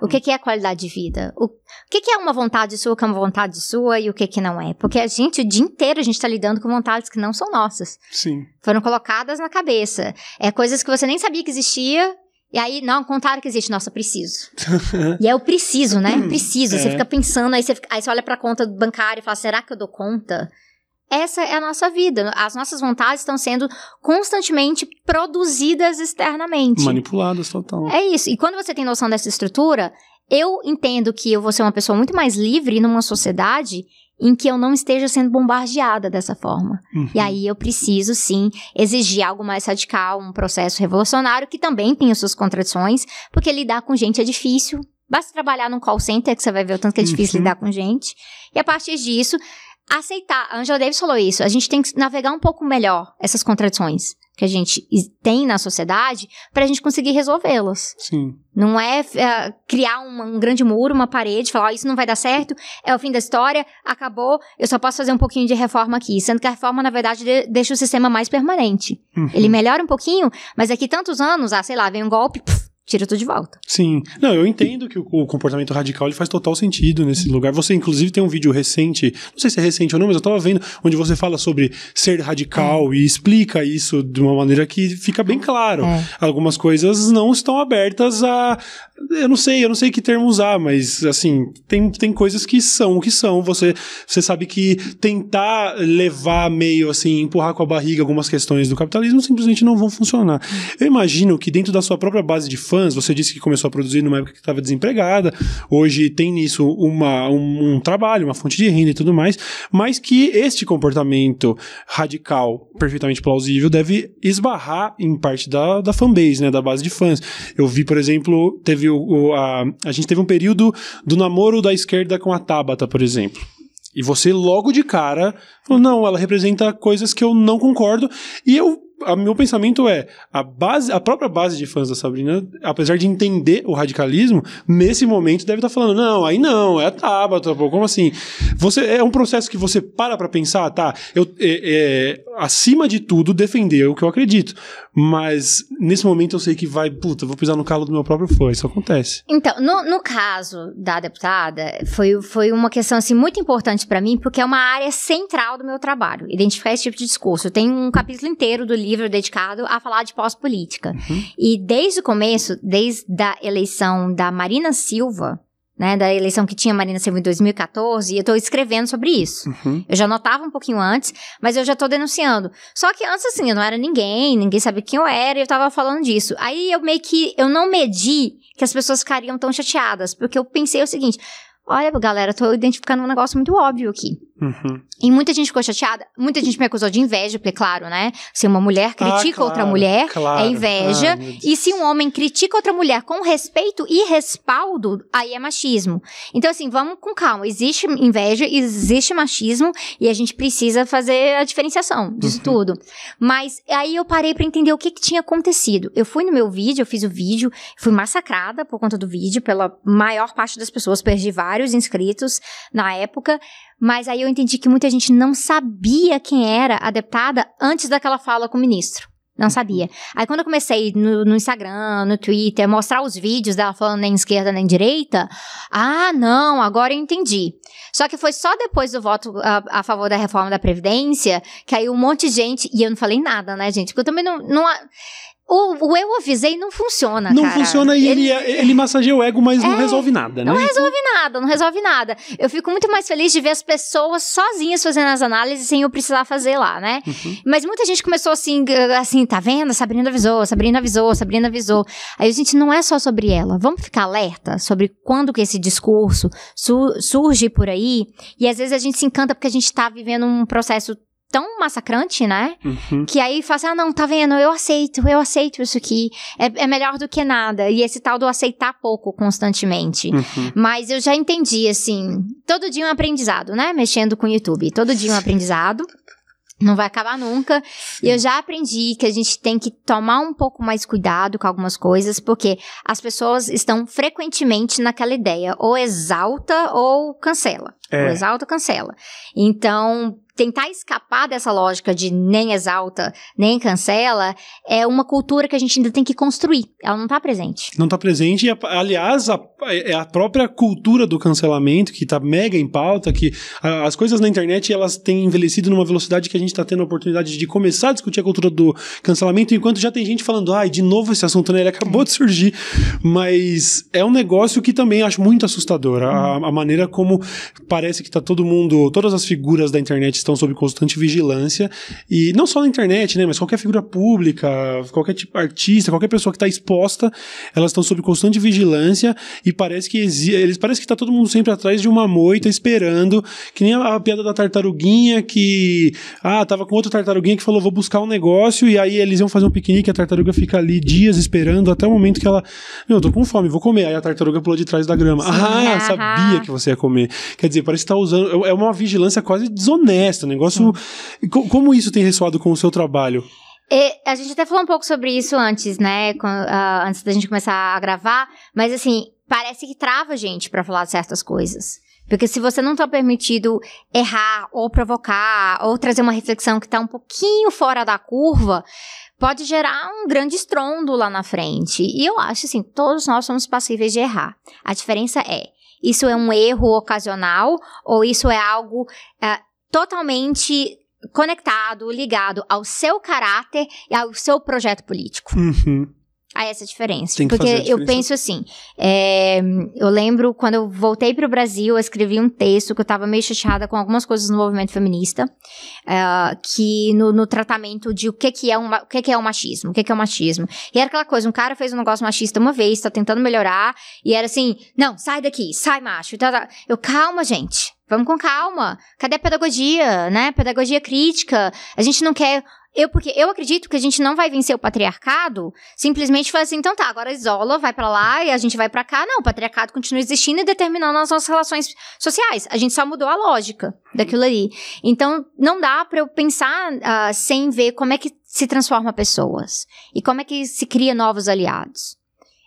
O que, que é qualidade de vida? O que, que é uma vontade sua que é uma vontade sua e o que, que não é? Porque a gente, o dia inteiro, a gente está lidando com vontades que não são nossas. Sim. Foram colocadas na cabeça. É coisas que você nem sabia que existia e aí, não, contaram que existe. Nossa, preciso. e é o preciso, né? Preciso. É. Você fica pensando, aí você, aí você olha pra conta bancária e fala, será que eu dou conta? Essa é a nossa vida. As nossas vontades estão sendo constantemente produzidas externamente. Manipuladas total. É isso. E quando você tem noção dessa estrutura, eu entendo que eu vou ser uma pessoa muito mais livre numa sociedade em que eu não esteja sendo bombardeada dessa forma. Uhum. E aí eu preciso, sim, exigir algo mais radical, um processo revolucionário que também tem as suas contradições, porque lidar com gente é difícil. Basta trabalhar num call center que você vai ver o tanto que é difícil uhum. lidar com gente. E a partir disso, aceitar. A Angela Davis falou isso. A gente tem que navegar um pouco melhor essas contradições que a gente tem na sociedade para a gente conseguir resolvê-las. Sim. Não é, é criar um, um, grande muro, uma parede, falar oh, isso não vai dar certo, é o fim da história, acabou, eu só posso fazer um pouquinho de reforma aqui. Sendo que a reforma, na verdade, de, deixa o sistema mais permanente. Uhum. Ele melhora um pouquinho, mas daqui tantos anos, ah, sei lá, vem um golpe, puf, tira tudo de volta. Sim. Não, eu entendo que o, o, comportamento radical ele faz total sentido nesse lugar. Você, inclusive, tem um vídeo recente, não sei se é recente ou não, mas eu tava vendo, onde você fala sobre ser radical é. e explica isso de uma maneira que fica bem claro. É. Algumas coisas não estão abertas a. Eu não sei, eu não sei que termo usar, mas assim, tem, tem coisas que são o que são. Você, você sabe que tentar levar meio assim, empurrar com a barriga algumas questões do capitalismo simplesmente não vão funcionar. Eu imagino que dentro da sua própria base de fãs, fãs. Você disse que começou a produzir numa época que estava desempregada. Hoje tem nisso uma, um, um, trabalho, uma fonte de renda e tudo mais. Mas que este comportamento radical, perfeitamente plausível, deve esbarrar em parte da, da fanbase, né? Da base de fãs. Eu vi, por exemplo, teve o, o a, a gente teve um período do namoro da esquerda com a Tabata, por exemplo. E você logo de cara falou, não, ela representa coisas que eu não concordo. E eu a meu pensamento é a base, a própria base de fãs da Sabrina, apesar de entender o radicalismo, nesse momento deve estar tá falando, não, aí não, é a Tabata, pô, como assim? Você é um processo que você para para pensar, tá? Eu é, é, acima de tudo defender o que eu acredito, mas nesse momento eu sei que vai, puta, vou pisar no calo do meu próprio fã, isso acontece. Então, no, no caso da deputada, foi, foi uma questão assim muito importante para mim, porque é uma área central do meu trabalho, identificar esse tipo de discurso. Tem um capítulo inteiro do livro dedicado a falar de pós-política. Uhum. E desde o começo, desde a eleição da Marina Silva, né, da eleição que tinha Marina Silva em 2014, e eu tô escrevendo sobre isso. Uhum. Eu já notava um pouquinho antes, mas eu já tô denunciando. Só que antes, assim, eu não era ninguém, ninguém sabia quem eu era, e eu tava falando disso. Aí eu meio que, eu não medi que as pessoas ficariam tão chateadas, porque eu pensei o seguinte, olha, galera, tô identificando um negócio muito óbvio aqui. Uhum. E muita gente ficou chateada. Muita gente me acusou de inveja, porque, claro, né? Se uma mulher critica ah, claro, outra mulher, claro. é inveja. Ah, e se um homem critica outra mulher com respeito e respaldo, aí é machismo. Então, assim, vamos com calma. Existe inveja, existe machismo, e a gente precisa fazer a diferenciação disso uhum. tudo. Mas aí eu parei para entender o que, que tinha acontecido. Eu fui no meu vídeo, eu fiz o vídeo, fui massacrada por conta do vídeo, pela maior parte das pessoas, perdi vários inscritos na época. Mas aí eu entendi que muita gente não sabia quem era a deputada antes daquela fala com o ministro. Não sabia. Aí quando eu comecei no, no, Instagram, no Twitter, mostrar os vídeos dela falando nem esquerda nem direita, ah, não, agora eu entendi. Só que foi só depois do voto a, a, favor da reforma da Previdência que aí um monte de gente, e eu não falei nada, né, gente? Porque eu também não. não o, o eu avisei não funciona, Não cara. funciona e ele, ele, ele massageia o ego, mas é, não resolve nada, né? Não resolve nada, não resolve nada. Eu fico muito mais feliz de ver as pessoas sozinhas fazendo as análises sem eu precisar fazer lá, né? Uhum. Mas muita gente começou assim, assim, tá vendo? Sabrina avisou, Sabrina avisou, Sabrina avisou. Aí a gente não é só sobre ela. Vamos ficar alerta sobre quando que esse discurso su surge por aí. E às vezes a gente se encanta porque a gente tá vivendo um processo tão massacrante, né? Uhum. Que aí fala assim, ah, não, tá vendo, eu aceito, eu aceito isso aqui. É, é melhor do que nada. E esse tal do aceitar pouco constantemente. Uhum. Mas eu já entendi, assim, todo dia um aprendizado, né? Mexendo com o YouTube. Todo dia um aprendizado. Não vai acabar nunca. Sim. E eu já aprendi que a gente tem que tomar um pouco mais cuidado com algumas coisas, porque as pessoas estão frequentemente naquela ideia, ou exalta ou cancela. É. Ou exalta ou cancela. Então, tentar escapar dessa lógica de nem exalta, nem cancela, é uma cultura que a gente ainda tem que construir. Ela não está presente. Não está presente, e aliás, a, é a própria cultura do cancelamento, que está mega em pauta, que a, as coisas na internet elas têm envelhecido numa velocidade que a gente está tendo a oportunidade de começar a discutir a cultura do cancelamento, enquanto já tem gente falando, ai, de novo esse assunto, né? Ele acabou de surgir. Mas é um negócio que também acho muito assustador. A, a maneira como parece que está todo mundo, todas as figuras da internet estão estão sob constante vigilância. E não só na internet, né? Mas qualquer figura pública, qualquer tipo artista, qualquer pessoa que está exposta, elas estão sob constante vigilância e parece que eles parece que está todo mundo sempre atrás de uma moita esperando, que nem a, a, piada da tartaruguinha que ah, tava com outra tartaruguinha que falou vou buscar um negócio e aí eles iam fazer um piquenique, a tartaruga fica ali dias esperando até o momento que ela, meu, tô com fome, vou comer. Aí a tartaruga pulou de trás da grama. Sim, ah, sabia que você ia comer. Quer dizer, parece que tá usando é uma vigilância quase desonesta festa, negócio. Como isso tem ressoado com o seu trabalho? E a gente até falou um pouco sobre isso antes, né? Uh, antes da gente começar a gravar, mas assim, parece que trava a gente para falar certas coisas. Porque se você não tá permitido errar, ou provocar, ou trazer uma reflexão que tá um pouquinho fora da curva, pode gerar um grande estrondo lá na frente. E eu acho assim, todos nós somos passíveis de errar. A diferença é, isso é um erro ocasional ou isso é algo uh, totalmente conectado, ligado ao seu caráter e ao seu projeto político. Uhum. Há essa diferença. Tem que Porque diferença. eu penso assim, é, eu lembro quando eu voltei para o Brasil, eu escrevi um texto que eu estava meio chateada com algumas coisas no movimento feminista, é, que no, no, tratamento de o que, que, é um, o que, que é o machismo, o que, que é o machismo. E era aquela coisa, um cara fez um negócio machista uma vez, está tentando melhorar, e era assim, não, sai daqui, sai macho. Eu, calma, gente. Vamos com calma. Cadê a pedagogia, né? Pedagogia crítica. A gente não quer eu, porque eu acredito que a gente não vai vencer o patriarcado simplesmente falar assim, então tá, agora isola, vai para lá e a gente vai para cá. Não, o patriarcado continua existindo e determinando as nossas relações sociais. A gente só mudou a lógica daquilo ali. Então, não dá para eu pensar uh, sem ver como é que se transforma pessoas e como é que se cria novos aliados.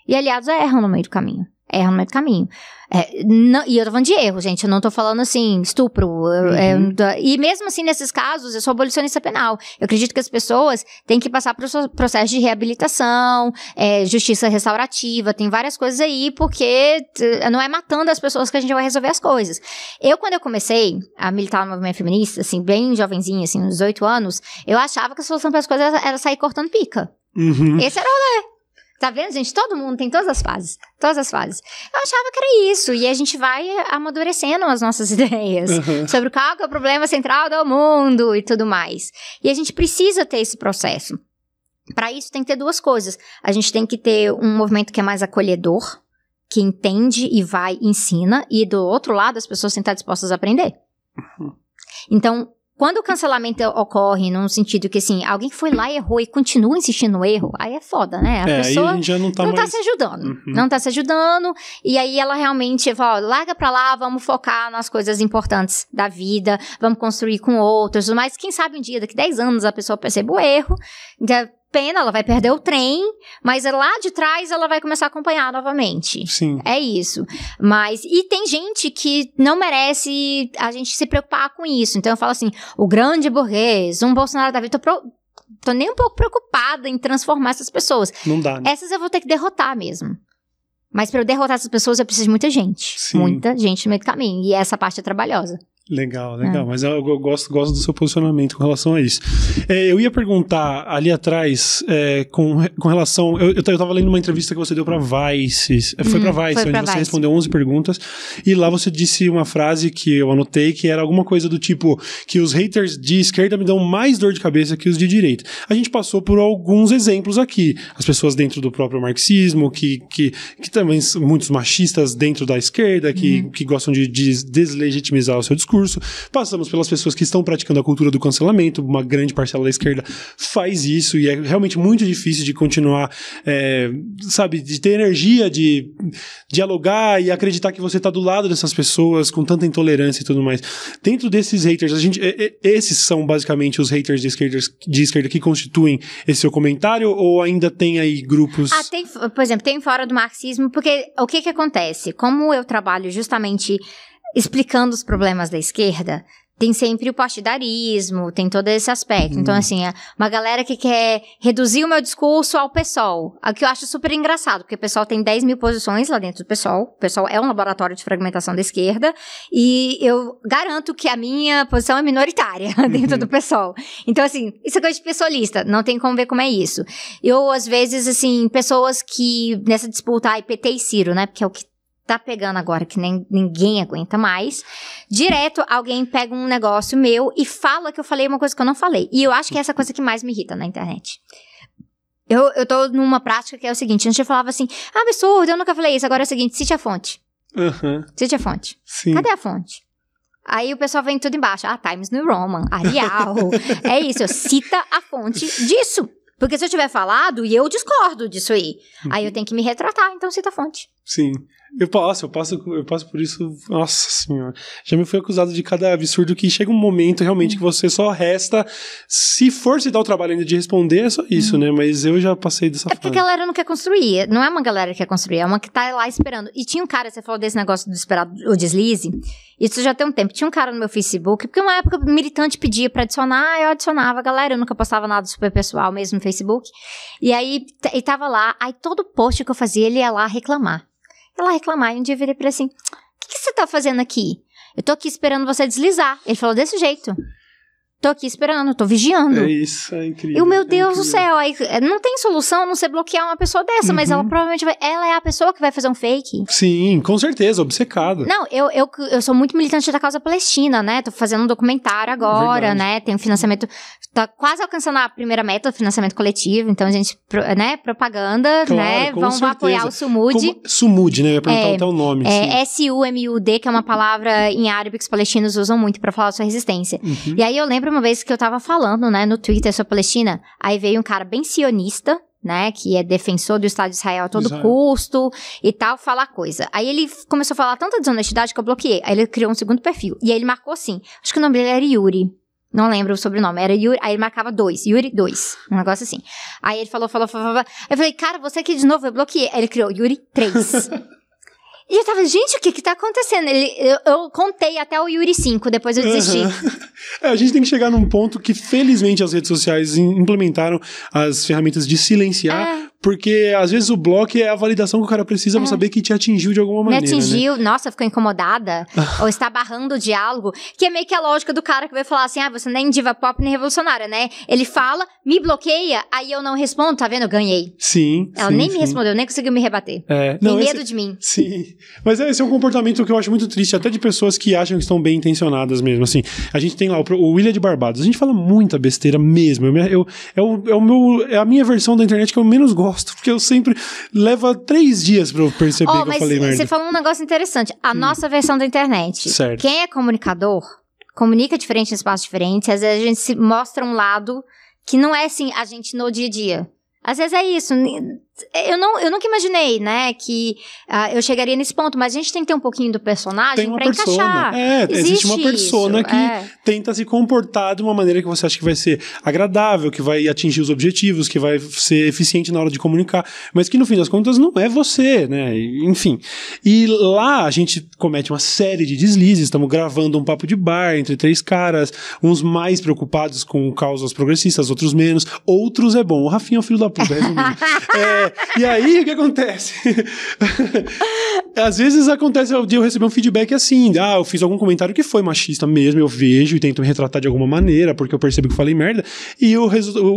E aliados erram no meio do caminho erra no meio do caminho. É, não, e eu tô falando de erro, gente. Eu não tô falando assim, estupro. É, uhum. É, e mesmo assim, nesses casos, eu sou abolicionista penal. Eu acredito que as pessoas têm que passar por processo de reabilitação, é, justiça restaurativa, tem várias coisas aí, porque não é matando as pessoas que a gente vai resolver as coisas. Eu, quando eu comecei a militar no movimento feminista, assim, bem jovenzinha, assim, uns 18 anos, eu achava que a solução para as coisas era sair cortando pica. Uhum. Esse era o rolê. Tá vendo, gente? Todo mundo tem todas as fases. Todas as fases. Eu achava que era isso. E a gente vai amadurecendo as nossas ideias uhum. sobre qual é o problema central do mundo e tudo mais. E a gente precisa ter esse processo. Para isso, tem que ter duas coisas. A gente tem que ter um movimento que é mais acolhedor, que entende e vai ensina. E do outro lado, as pessoas têm que estar dispostas a aprender. Uhum. Então, quando o cancelamento ocorre num sentido que, assim, alguém foi lá e errou e continua insistindo no erro, aí é foda, né? A é, pessoa a já não tá, não tá mais... tá se ajudando. Uhum. Não tá se ajudando. E aí ela realmente fala, larga pra lá, vamos focar nas coisas importantes da vida, vamos construir com outros. Mas quem sabe um dia, daqui 10 anos, a pessoa perceba o erro. Então, pena, ela vai perder o trem, mas lá de trás ela vai começar a acompanhar novamente. Sim. É isso. Mas, e tem gente que não merece a gente se preocupar com isso. Então eu falo assim, o grande burguês, um Bolsonaro da vida, tô, pro, tô nem um pouco preocupada em transformar essas pessoas. Não dá, né? Essas eu vou ter que derrotar mesmo. Mas para eu derrotar essas pessoas, eu preciso de muita gente. Sim. Muita gente no meio do caminho. E essa parte é trabalhosa. Legal, legal. É. Mas eu, eu, gosto, gosto do seu posicionamento com relação a isso. É, eu ia perguntar ali atrás, é, com, com relação. Eu, eu, tava lendo uma entrevista que você deu para Vice. É, foi hum, para Vice, foi onde você Vice. respondeu 11 perguntas. E lá você disse uma frase que eu anotei que era alguma coisa do tipo: que os haters de esquerda me dão mais dor de cabeça que os de direita. A gente passou por alguns exemplos aqui. As pessoas dentro do próprio marxismo, que, que, que também são muitos machistas dentro da esquerda, que, hum. que gostam de, de deslegitimizar o seu discurso discurso, passamos pelas pessoas que estão praticando a cultura do cancelamento, uma grande parcela da esquerda faz isso e é realmente muito difícil de continuar, é, sabe, de ter energia de dialogar e acreditar que você está do lado dessas pessoas com tanta intolerância e tudo mais. Dentro desses haters, a gente, esses são basicamente os haters de esquerda, de esquerda que constituem esse seu comentário ou ainda tem aí grupos? Ah, tem, por exemplo, tem fora do marxismo, porque o que que acontece? Como eu trabalho justamente explicando os problemas da esquerda, tem sempre o partidarismo, tem todo esse aspecto. Então, uhum. Então, assim, é uma galera que quer reduzir o meu discurso ao PSOL. O que eu acho super engraçado, porque o PSOL tem 10 mil posições lá dentro do PSOL. O PSOL é um laboratório de fragmentação da esquerda. E eu garanto que a minha posição é minoritária dentro uhum. do PSOL. Então, assim, isso é coisa de pessoalista. Não tem como ver como é isso. Eu, às vezes, assim, pessoas que nessa disputa, ai, PT e Ciro, né? Porque é o que tá pegando agora que nem, ninguém aguenta mais. Direto, alguém pega um negócio meu e fala que eu falei uma coisa que eu não falei. E eu acho que é essa coisa que mais me irrita na internet. Eu, eu tô numa prática que é o seguinte: antes eu falava assim, ah, absurdo, eu nunca falei isso. Agora é o seguinte: cite a fonte. Uhum. Cite a fonte. Sim. Cadê a fonte? Aí o pessoal vem tudo embaixo. Ah, Times New Roman, Arial. é isso, cita a fonte disso. Porque se eu tiver falado e eu discordo disso aí, uhum. aí eu tenho que me retratar, então cita a fonte. Sim. Eu passo, eu passo, eu passo por isso. Nossa senhora. Já me fui acusado de cada absurdo que chega um momento realmente que você só resta. Se for se dar o trabalho ainda de responder, é só isso, hum. né? Mas eu já passei dessa É porque fase. a galera não quer construir. Não é uma galera que quer construir, é uma que tá lá esperando. E tinha um cara, você falou desse negócio do esperar o deslize. Isso já tem um tempo. Tinha um cara no meu Facebook, porque uma época militante pedia pra adicionar, eu adicionava a galera. Eu nunca postava nada super pessoal mesmo no Facebook. E aí, e tava lá, aí todo post que eu fazia, ele ia lá reclamar ela reclamar. E um dia eu virei pra ele assim: O que, que você tá fazendo aqui? Eu tô aqui esperando você deslizar. Ele falou desse jeito. Tô aqui esperando, tô vigiando. É isso, é incrível. E o meu é Deus do céu, aí é, não tem solução não ser bloquear uma pessoa dessa, uhum. mas ela provavelmente vai. Ela é a pessoa que vai fazer um fake. Sim, com certeza, obcecada. Não, eu, eu, eu sou muito militante da causa palestina, né? Tô fazendo um documentário agora, Verdade. né? Tem um financiamento. Tá quase alcançando a primeira meta do financiamento coletivo, então a gente, né? Propaganda, claro, né? Vamos certeza. apoiar o Sumud. Como, Sumud, né? Eu ia perguntar é, até o nome. É S-U-M-U-D, que é uma palavra em árabe que os palestinos usam muito para falar da sua resistência. Uhum. E aí eu lembro uma vez que eu tava falando, né, no Twitter sobre a Palestina, aí veio um cara bem sionista, né, que é defensor do Estado de Israel a todo Israel. custo e tal, falar coisa. Aí ele começou a falar tanta desonestidade que eu bloqueei. Aí ele criou um segundo perfil. E aí ele marcou assim, acho que o nome dele era Yuri. Não lembro o sobrenome, era Yuri, aí ele marcava dois, Yuri dois, um negócio assim. Aí ele falou, falou, falou, falou. Aí eu falei, cara, você aqui de novo, eu bloqueei. Aí ele criou Yuri três. E eu tava, gente, o que que tá acontecendo? Ele, eu, eu contei até o Yuri 5, depois eu desisti. É, a gente tem que chegar num ponto que, felizmente, as redes sociais im- implementaram as ferramentas de silenciar, É. porque às vezes o bloco é a validação que o cara precisa pra saber que te atingiu de alguma Me maneira. né? atingiu, nossa, ficou incomodada, ou está barrando o diálogo, que é meio que a lógica do cara que vai falar assim, ah, você nem diva pop nem revolucionária, né? Ele fala, me bloqueia, aí eu não respondo, tá vendo? Eu ganhei. Sim. Ela sim, nem sim. me respondeu, nem conseguiu me rebater. É, Tem não, esse- medo de mim. Sim. Mas esse é um comportamento que eu acho muito triste, até de pessoas que acham que estão bem intencionadas mesmo. Assim, a gente tem lá o, o William de Barbados. A gente fala muita besteira mesmo. Eu, eu- é, o, é, o meu, é a minha versão da internet que eu menos gosto, porque eu sempre leva três dias pra eu perceber Ó, que eu falei merda. você falou um negócio interessante. A nossa versão da internet. Certo. Quem é comunicador, comunica diferente em espaços diferentes. Às vezes a gente se mostra um lado que não é assim, a gente no dia a dia. Às vezes é isso. Eu, não, eu nunca imaginei, né, que ah, eu chegaria nesse ponto, mas a gente tem que ter um pouquinho do personagem persona. encaixar. É, existe uma persona isso, que é. tenta se comportar de uma maneira que você acha que vai ser agradável, que vai atingir os objetivos, que vai ser eficiente na hora de comunicar, mas que no fim das contas não é você, né? Enfim. E lá a gente comete uma série de deslizes, estamos gravando um papo de bar entre três caras, uns mais preocupados com causas progressistas, outros menos, outros é bom. O Rafinha é o filho da puta, resumindo. É, e aí, o que acontece? Às vezes acontece de eu receber um feedback assim, ah, eu fiz algum comentário que foi machista mesmo, eu vejo e tento me retratar de alguma maneira, porque eu percebo que falei merda, e o,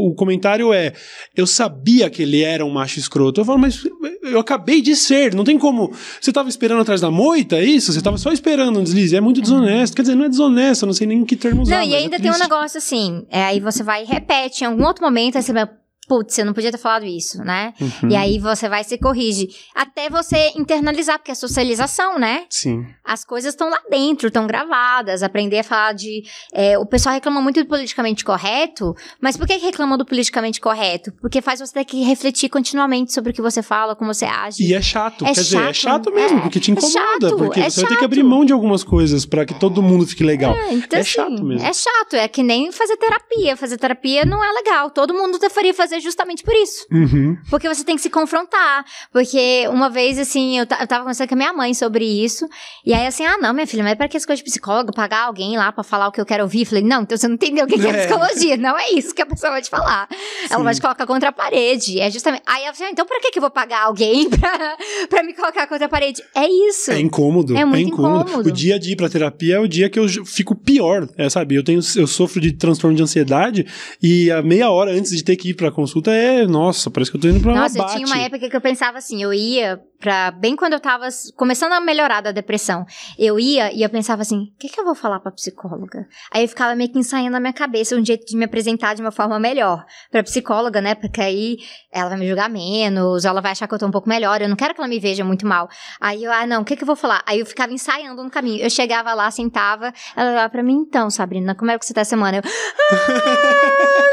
o comentário é, eu sabia que ele era um macho escroto. Eu falo, mas eu acabei de ser, não tem como, você tava esperando atrás da moita, é isso? Você tava só esperando um deslize, é muito desonesto, quer dizer, não é desonesto, eu não sei nem que termo usar, Não, e é ainda tem um negócio assim, é, aí você vai e repete em algum outro momento, aí você vai, putz, eu não podia ter falado isso, né? Uhum. E aí você vai e se corrige. Até você internalizar, porque é socialização, né? Sim. As coisas estão lá dentro, estão gravadas. Aprender a falar de. é, o pessoal reclama muito do politicamente correto, mas por que reclamam do politicamente correto? Porque faz você ter que refletir continuamente sobre o que você fala, como você age. E é chato, É quer dizer, é chato, chato mesmo, é. porque te É incomoda, chato, porque é você vai ter que abrir chato. mão de algumas coisas pra que todo mundo fique legal. É, então, É assim, chato mesmo. É chato, é que nem fazer terapia. Fazer terapia não é legal. Todo mundo deveria fazer justamente por isso. Uhum. Porque você tem que se confrontar. Porque uma vez, assim, eu, eu tava conversando com a minha mãe sobre isso. E aí, assim, ah, não, minha filha, mas pra que essa coisa de psicólogo? Pagar alguém lá pra falar o que eu quero ouvir? Eu falei, não, então você não entendeu o que é, É. psicologia. Não é isso que a pessoa vai te falar. Ela Sim. vai te colocar contra a parede. É justamente. Aí ela falou, ah, então pra que, eu vou pagar alguém pra, pra me colocar contra a parede? É isso. É incômodo. É muito incômodo. incômodo. O dia de ir pra terapia é o dia que eu fico pior, é, sabe? Eu tenho, eu sofro de transtorno de ansiedade e a meia hora antes de ter que ir pra consulta é, nossa, parece que eu tô indo pra Nossa, um eu abate. tinha uma época que eu pensava assim, eu ia pra. Bem quando eu tava começando a melhorar da depressão. Eu ia e eu pensava assim, o que, que eu vou falar pra psicóloga? Aí eu ficava meio que ensaiando na minha cabeça um jeito de me apresentar de uma forma melhor pra psicóloga, né? Porque aí ela vai me julgar menos, ela vai achar que eu tô um pouco melhor. Eu não quero que ela me veja muito mal. Aí eu, ah, não, o que, que eu vou falar? Aí eu ficava ensaiando no caminho. Eu chegava lá, sentava, ela olhava pra mim, então, Sabrina, como é que você tá semana? Eu,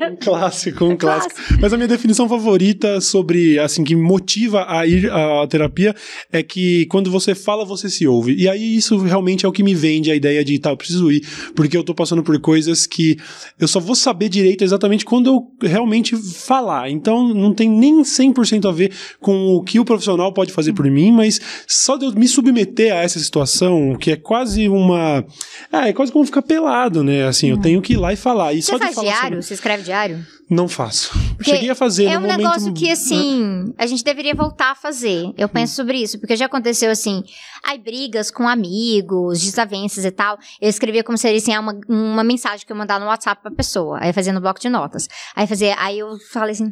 Um clássico, um clássico. Mas a minha definição favorita sobre, assim, que me motiva a ir à terapia é que quando você fala, você se ouve. E aí isso realmente é o que me vende a ideia de, tá, eu preciso ir, porque eu tô passando por coisas que eu só vou saber direito exatamente quando eu realmente falar. Então não tem nem 100% a ver com o que o profissional pode fazer por mim, mas só de eu me submeter a essa situação, que é quase uma. Ah, é quase como ficar pelado, né? Assim, eu tenho que ir lá e falar. E só Você de faz falar sobre- diário? Você escreve diário? Não faço. Porque Cheguei a fazer É um momento... negócio que, assim, a gente deveria voltar a fazer. Eu penso sobre isso, porque já aconteceu, assim, ai, brigas com amigos, desavenças e tal. Eu escrevia como se fosse assim, uma, uma mensagem que eu mandava no WhatsApp pra pessoa. Aí fazia no bloco de notas. Aí, fazia, aí eu falei assim,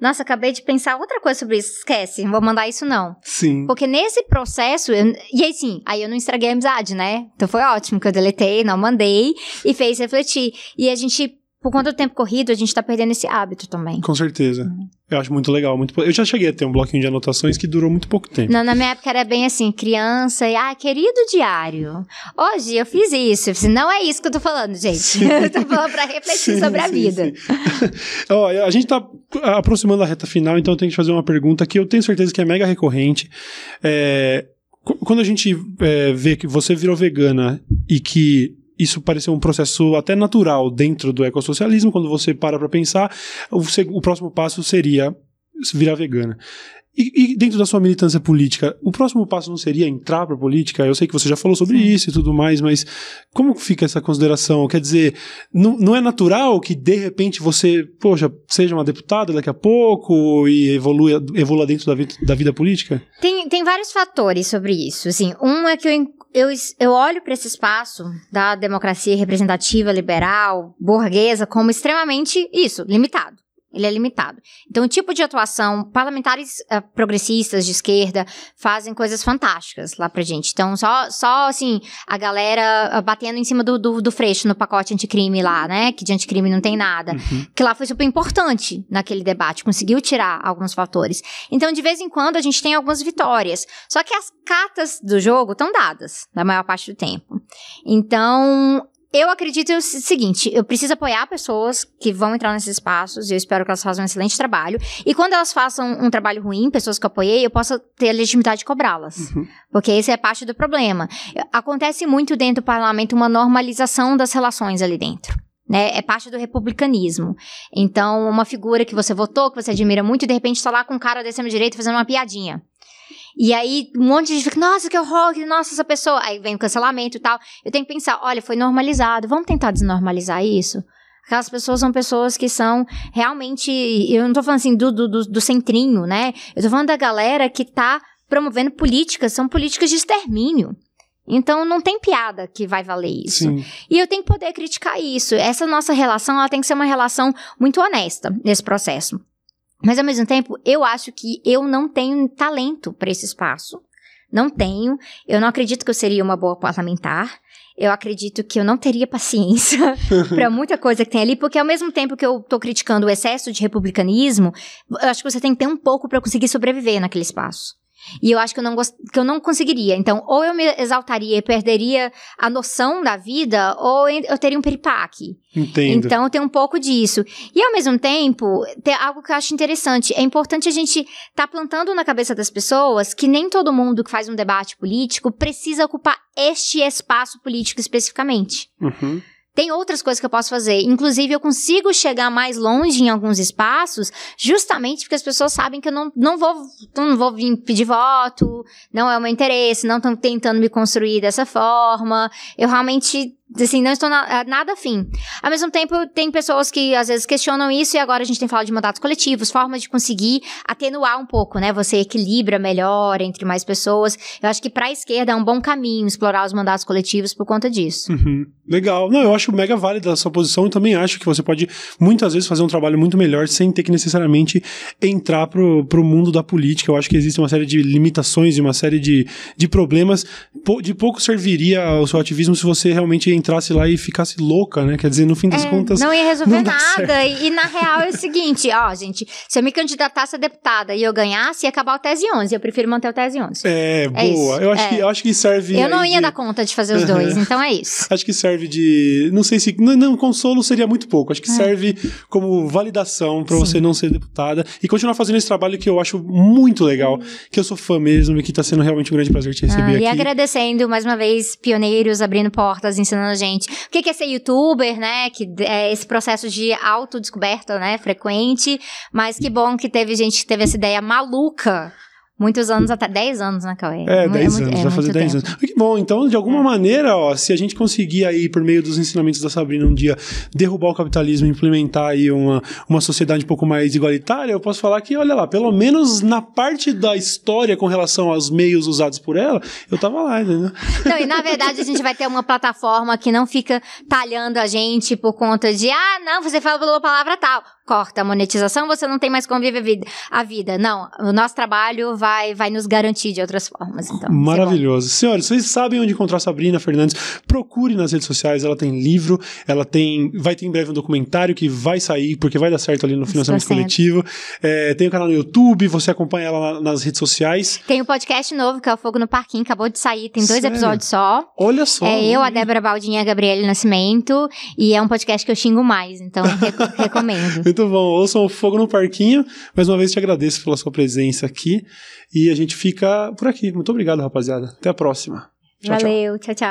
nossa, acabei de pensar outra coisa sobre isso. Esquece, não vou mandar isso não. Sim. Porque nesse processo, eu- e aí sim, aí eu não estraguei a amizade, né? Então foi ótimo que eu deletei, não mandei e fez refletir. E a gente por conta do tempo corrido, a gente tá perdendo esse hábito também. Com certeza. Uhum. Eu acho muito legal. Muito... Eu já cheguei a ter um bloquinho de anotações que durou muito pouco tempo. Não, na minha época era bem assim, criança e, ah, querido diário, hoje eu fiz isso. Eu não é isso que eu tô falando, gente. Sim. Eu tô falando pra refletir sim, sobre a sim, vida. Ó, a gente tá aproximando da reta final, então eu tenho que fazer uma pergunta que eu tenho certeza que é mega recorrente. É... Quando a gente é, vê que você virou vegana e que isso pareceu um processo até natural dentro do ecossocialismo, quando você para para pensar, o, o, próximo passo seria virar vegana. E, e, dentro da sua militância política, o próximo passo não seria entrar para política? Eu sei que você já falou sobre Sim. isso e tudo mais, mas como fica essa consideração? Quer dizer, não, não é natural que de repente você, poxa, seja uma deputada daqui a pouco e evolua, evolua dentro da vida, da vida política? Tem, tem vários fatores sobre isso. Assim, um é que eu eu, eu olho para esse espaço da democracia representativa, liberal, burguesa, como extremamente isso, limitado. Ele é limitado. Então, o tipo de atuação, parlamentares uh, progressistas de esquerda fazem coisas fantásticas lá pra gente. Então, só, só assim, a galera uh, batendo em cima do, do, do, freixo no pacote anticrime lá, né? Que de anticrime não tem nada. Uhum. Que lá foi super importante naquele debate, conseguiu tirar alguns fatores. Então, de vez em quando, a gente tem algumas vitórias. Só que as cartas do jogo estão dadas, na maior parte do tempo. Então, eu acredito o seguinte: eu preciso apoiar pessoas que vão entrar nesses espaços, e eu espero que elas façam um excelente trabalho. E quando elas façam um trabalho ruim, pessoas que eu apoiei, eu possa ter a legitimidade de cobrá-las. Uhum. Porque esse é parte do problema. Acontece muito dentro do parlamento uma normalização das relações ali dentro. Né, é parte do republicanismo. Então, uma figura que você votou, que você admira muito, e de repente está lá com um cara da extrema-direita fazendo uma piadinha. E aí, um monte de gente fica, nossa, que horror, nossa, essa pessoa. Aí vem o cancelamento e tal. Eu tenho que pensar, olha, foi normalizado, vamos tentar desnormalizar isso? Aquelas pessoas são pessoas que são realmente. Eu não tô falando assim do, do, do centrinho, né? Eu tô falando da galera que tá promovendo políticas, são políticas de extermínio. Então não tem piada que vai valer isso. Sim. E eu tenho que poder criticar isso. Essa nossa relação, ela tem que ser uma relação muito honesta nesse processo. Mas ao mesmo tempo, eu acho que eu não tenho talento para esse espaço. Não tenho. Eu não acredito que eu seria uma boa parlamentar. Eu acredito que eu não teria paciência para muita coisa que tem ali, porque ao mesmo tempo que eu tô criticando o excesso de republicanismo, eu acho que você tem que ter um pouco para conseguir sobreviver naquele espaço. E eu acho que eu, não que eu não conseguiria. Então, ou eu me exaltaria e perderia a noção da vida, ou eu teria um peripaque. Entendo. Então, tem um pouco disso. E, ao mesmo tempo, tem algo que eu acho interessante. É importante a gente estar tá plantando na cabeça das pessoas que nem todo mundo que faz um debate político precisa ocupar este espaço político especificamente. Uhum. Tem outras coisas que eu posso fazer. Inclusive, eu consigo chegar mais longe em alguns espaços, justamente porque as pessoas sabem que eu não, não, vou, não vou vir pedir voto, não é o meu interesse, não estão tentando me construir dessa forma. Eu realmente Assim, não estou na, nada afim. Ao mesmo tempo, tem pessoas que às vezes questionam isso e agora a gente tem falado de mandatos coletivos, formas de conseguir atenuar um pouco, né? Você equilibra melhor entre mais pessoas. Eu acho que para a esquerda é um bom caminho explorar os mandatos coletivos por conta disso. Uhum. Legal. Não, eu acho mega válida a sua posição e também acho que você pode muitas vezes fazer um trabalho muito melhor sem ter que necessariamente entrar pro, pro mundo da política. Eu acho que existe uma série de limitações e uma série de, de problemas. De pouco serviria o seu ativismo se você realmente entrasse lá e ficasse louca, né? Quer dizer, no fim das é, contas. Não ia resolver não nada. E, e, na real é o seguinte: ó, gente, se eu me candidatasse a deputada e eu ganhasse, ia acabar o tese 11. Eu prefiro manter o tese 11. É, é boa. eu, acho é. que, eu acho que serve. Eu não ia de... dar conta de fazer os dois, então é isso. Acho que serve de. Não sei se. Não, não consolo seria muito pouco. Acho que é. serve como validação para você não ser deputada e continuar fazendo esse trabalho que eu acho muito legal, que eu sou fã mesmo e que tá sendo realmente um grande prazer te receber ah, aqui. E agradecendo mais uma vez, pioneiros abrindo portas, ensinando a gente o que é ser youtuber, né? Que é esse processo de autodescoberta, né? Frequente. Mas que bom que teve gente que teve essa ideia maluca Muitos anos, até 10 anos, né, Cauê? É, 10 é anos, é vai fazer 10 anos. Que bom, então, de alguma é. maneira, ó, se a gente conseguir aí, por meio dos ensinamentos da Sabrina, um dia derrubar o capitalismo, implementar aí uma, uma sociedade um pouco mais igualitária, eu posso falar que, olha lá, pelo menos na parte da história com relação aos meios usados por ela, eu tava lá, entendeu? Não, e na verdade a gente vai ter uma plataforma que não fica talhando a gente por conta de, ah, não, você falou a palavra tal corta a monetização, você não tem mais como viver a vida. Não, o nosso trabalho vai vai, nos garantir de outras formas. Então, Maravilhoso. Senhores, vocês sabem onde encontrar a Sabrina Fernandes. Procure nas redes sociais, ela tem livro, ela tem. Vai ter em breve um documentário que vai sair, porque vai dar certo ali no financiamento coletivo. É, tem o um canal no YouTube, você acompanha ela nas redes sociais. Tem o um podcast novo, que é o Fogo no Parquinho, acabou de sair, tem dois Sério? episódios só. Olha só. É eu, a Débora Baldinha e a Gabriele Nascimento. E é um podcast que eu xingo mais, então recomendo. Muito bom. Ouçam o Fogo no Parquinho. Mais uma vez te agradeço pela sua presença aqui. E a gente fica por aqui. Muito obrigado, rapaziada. Até a próxima. Tchau, Valeu, tchau, tchau. tchau.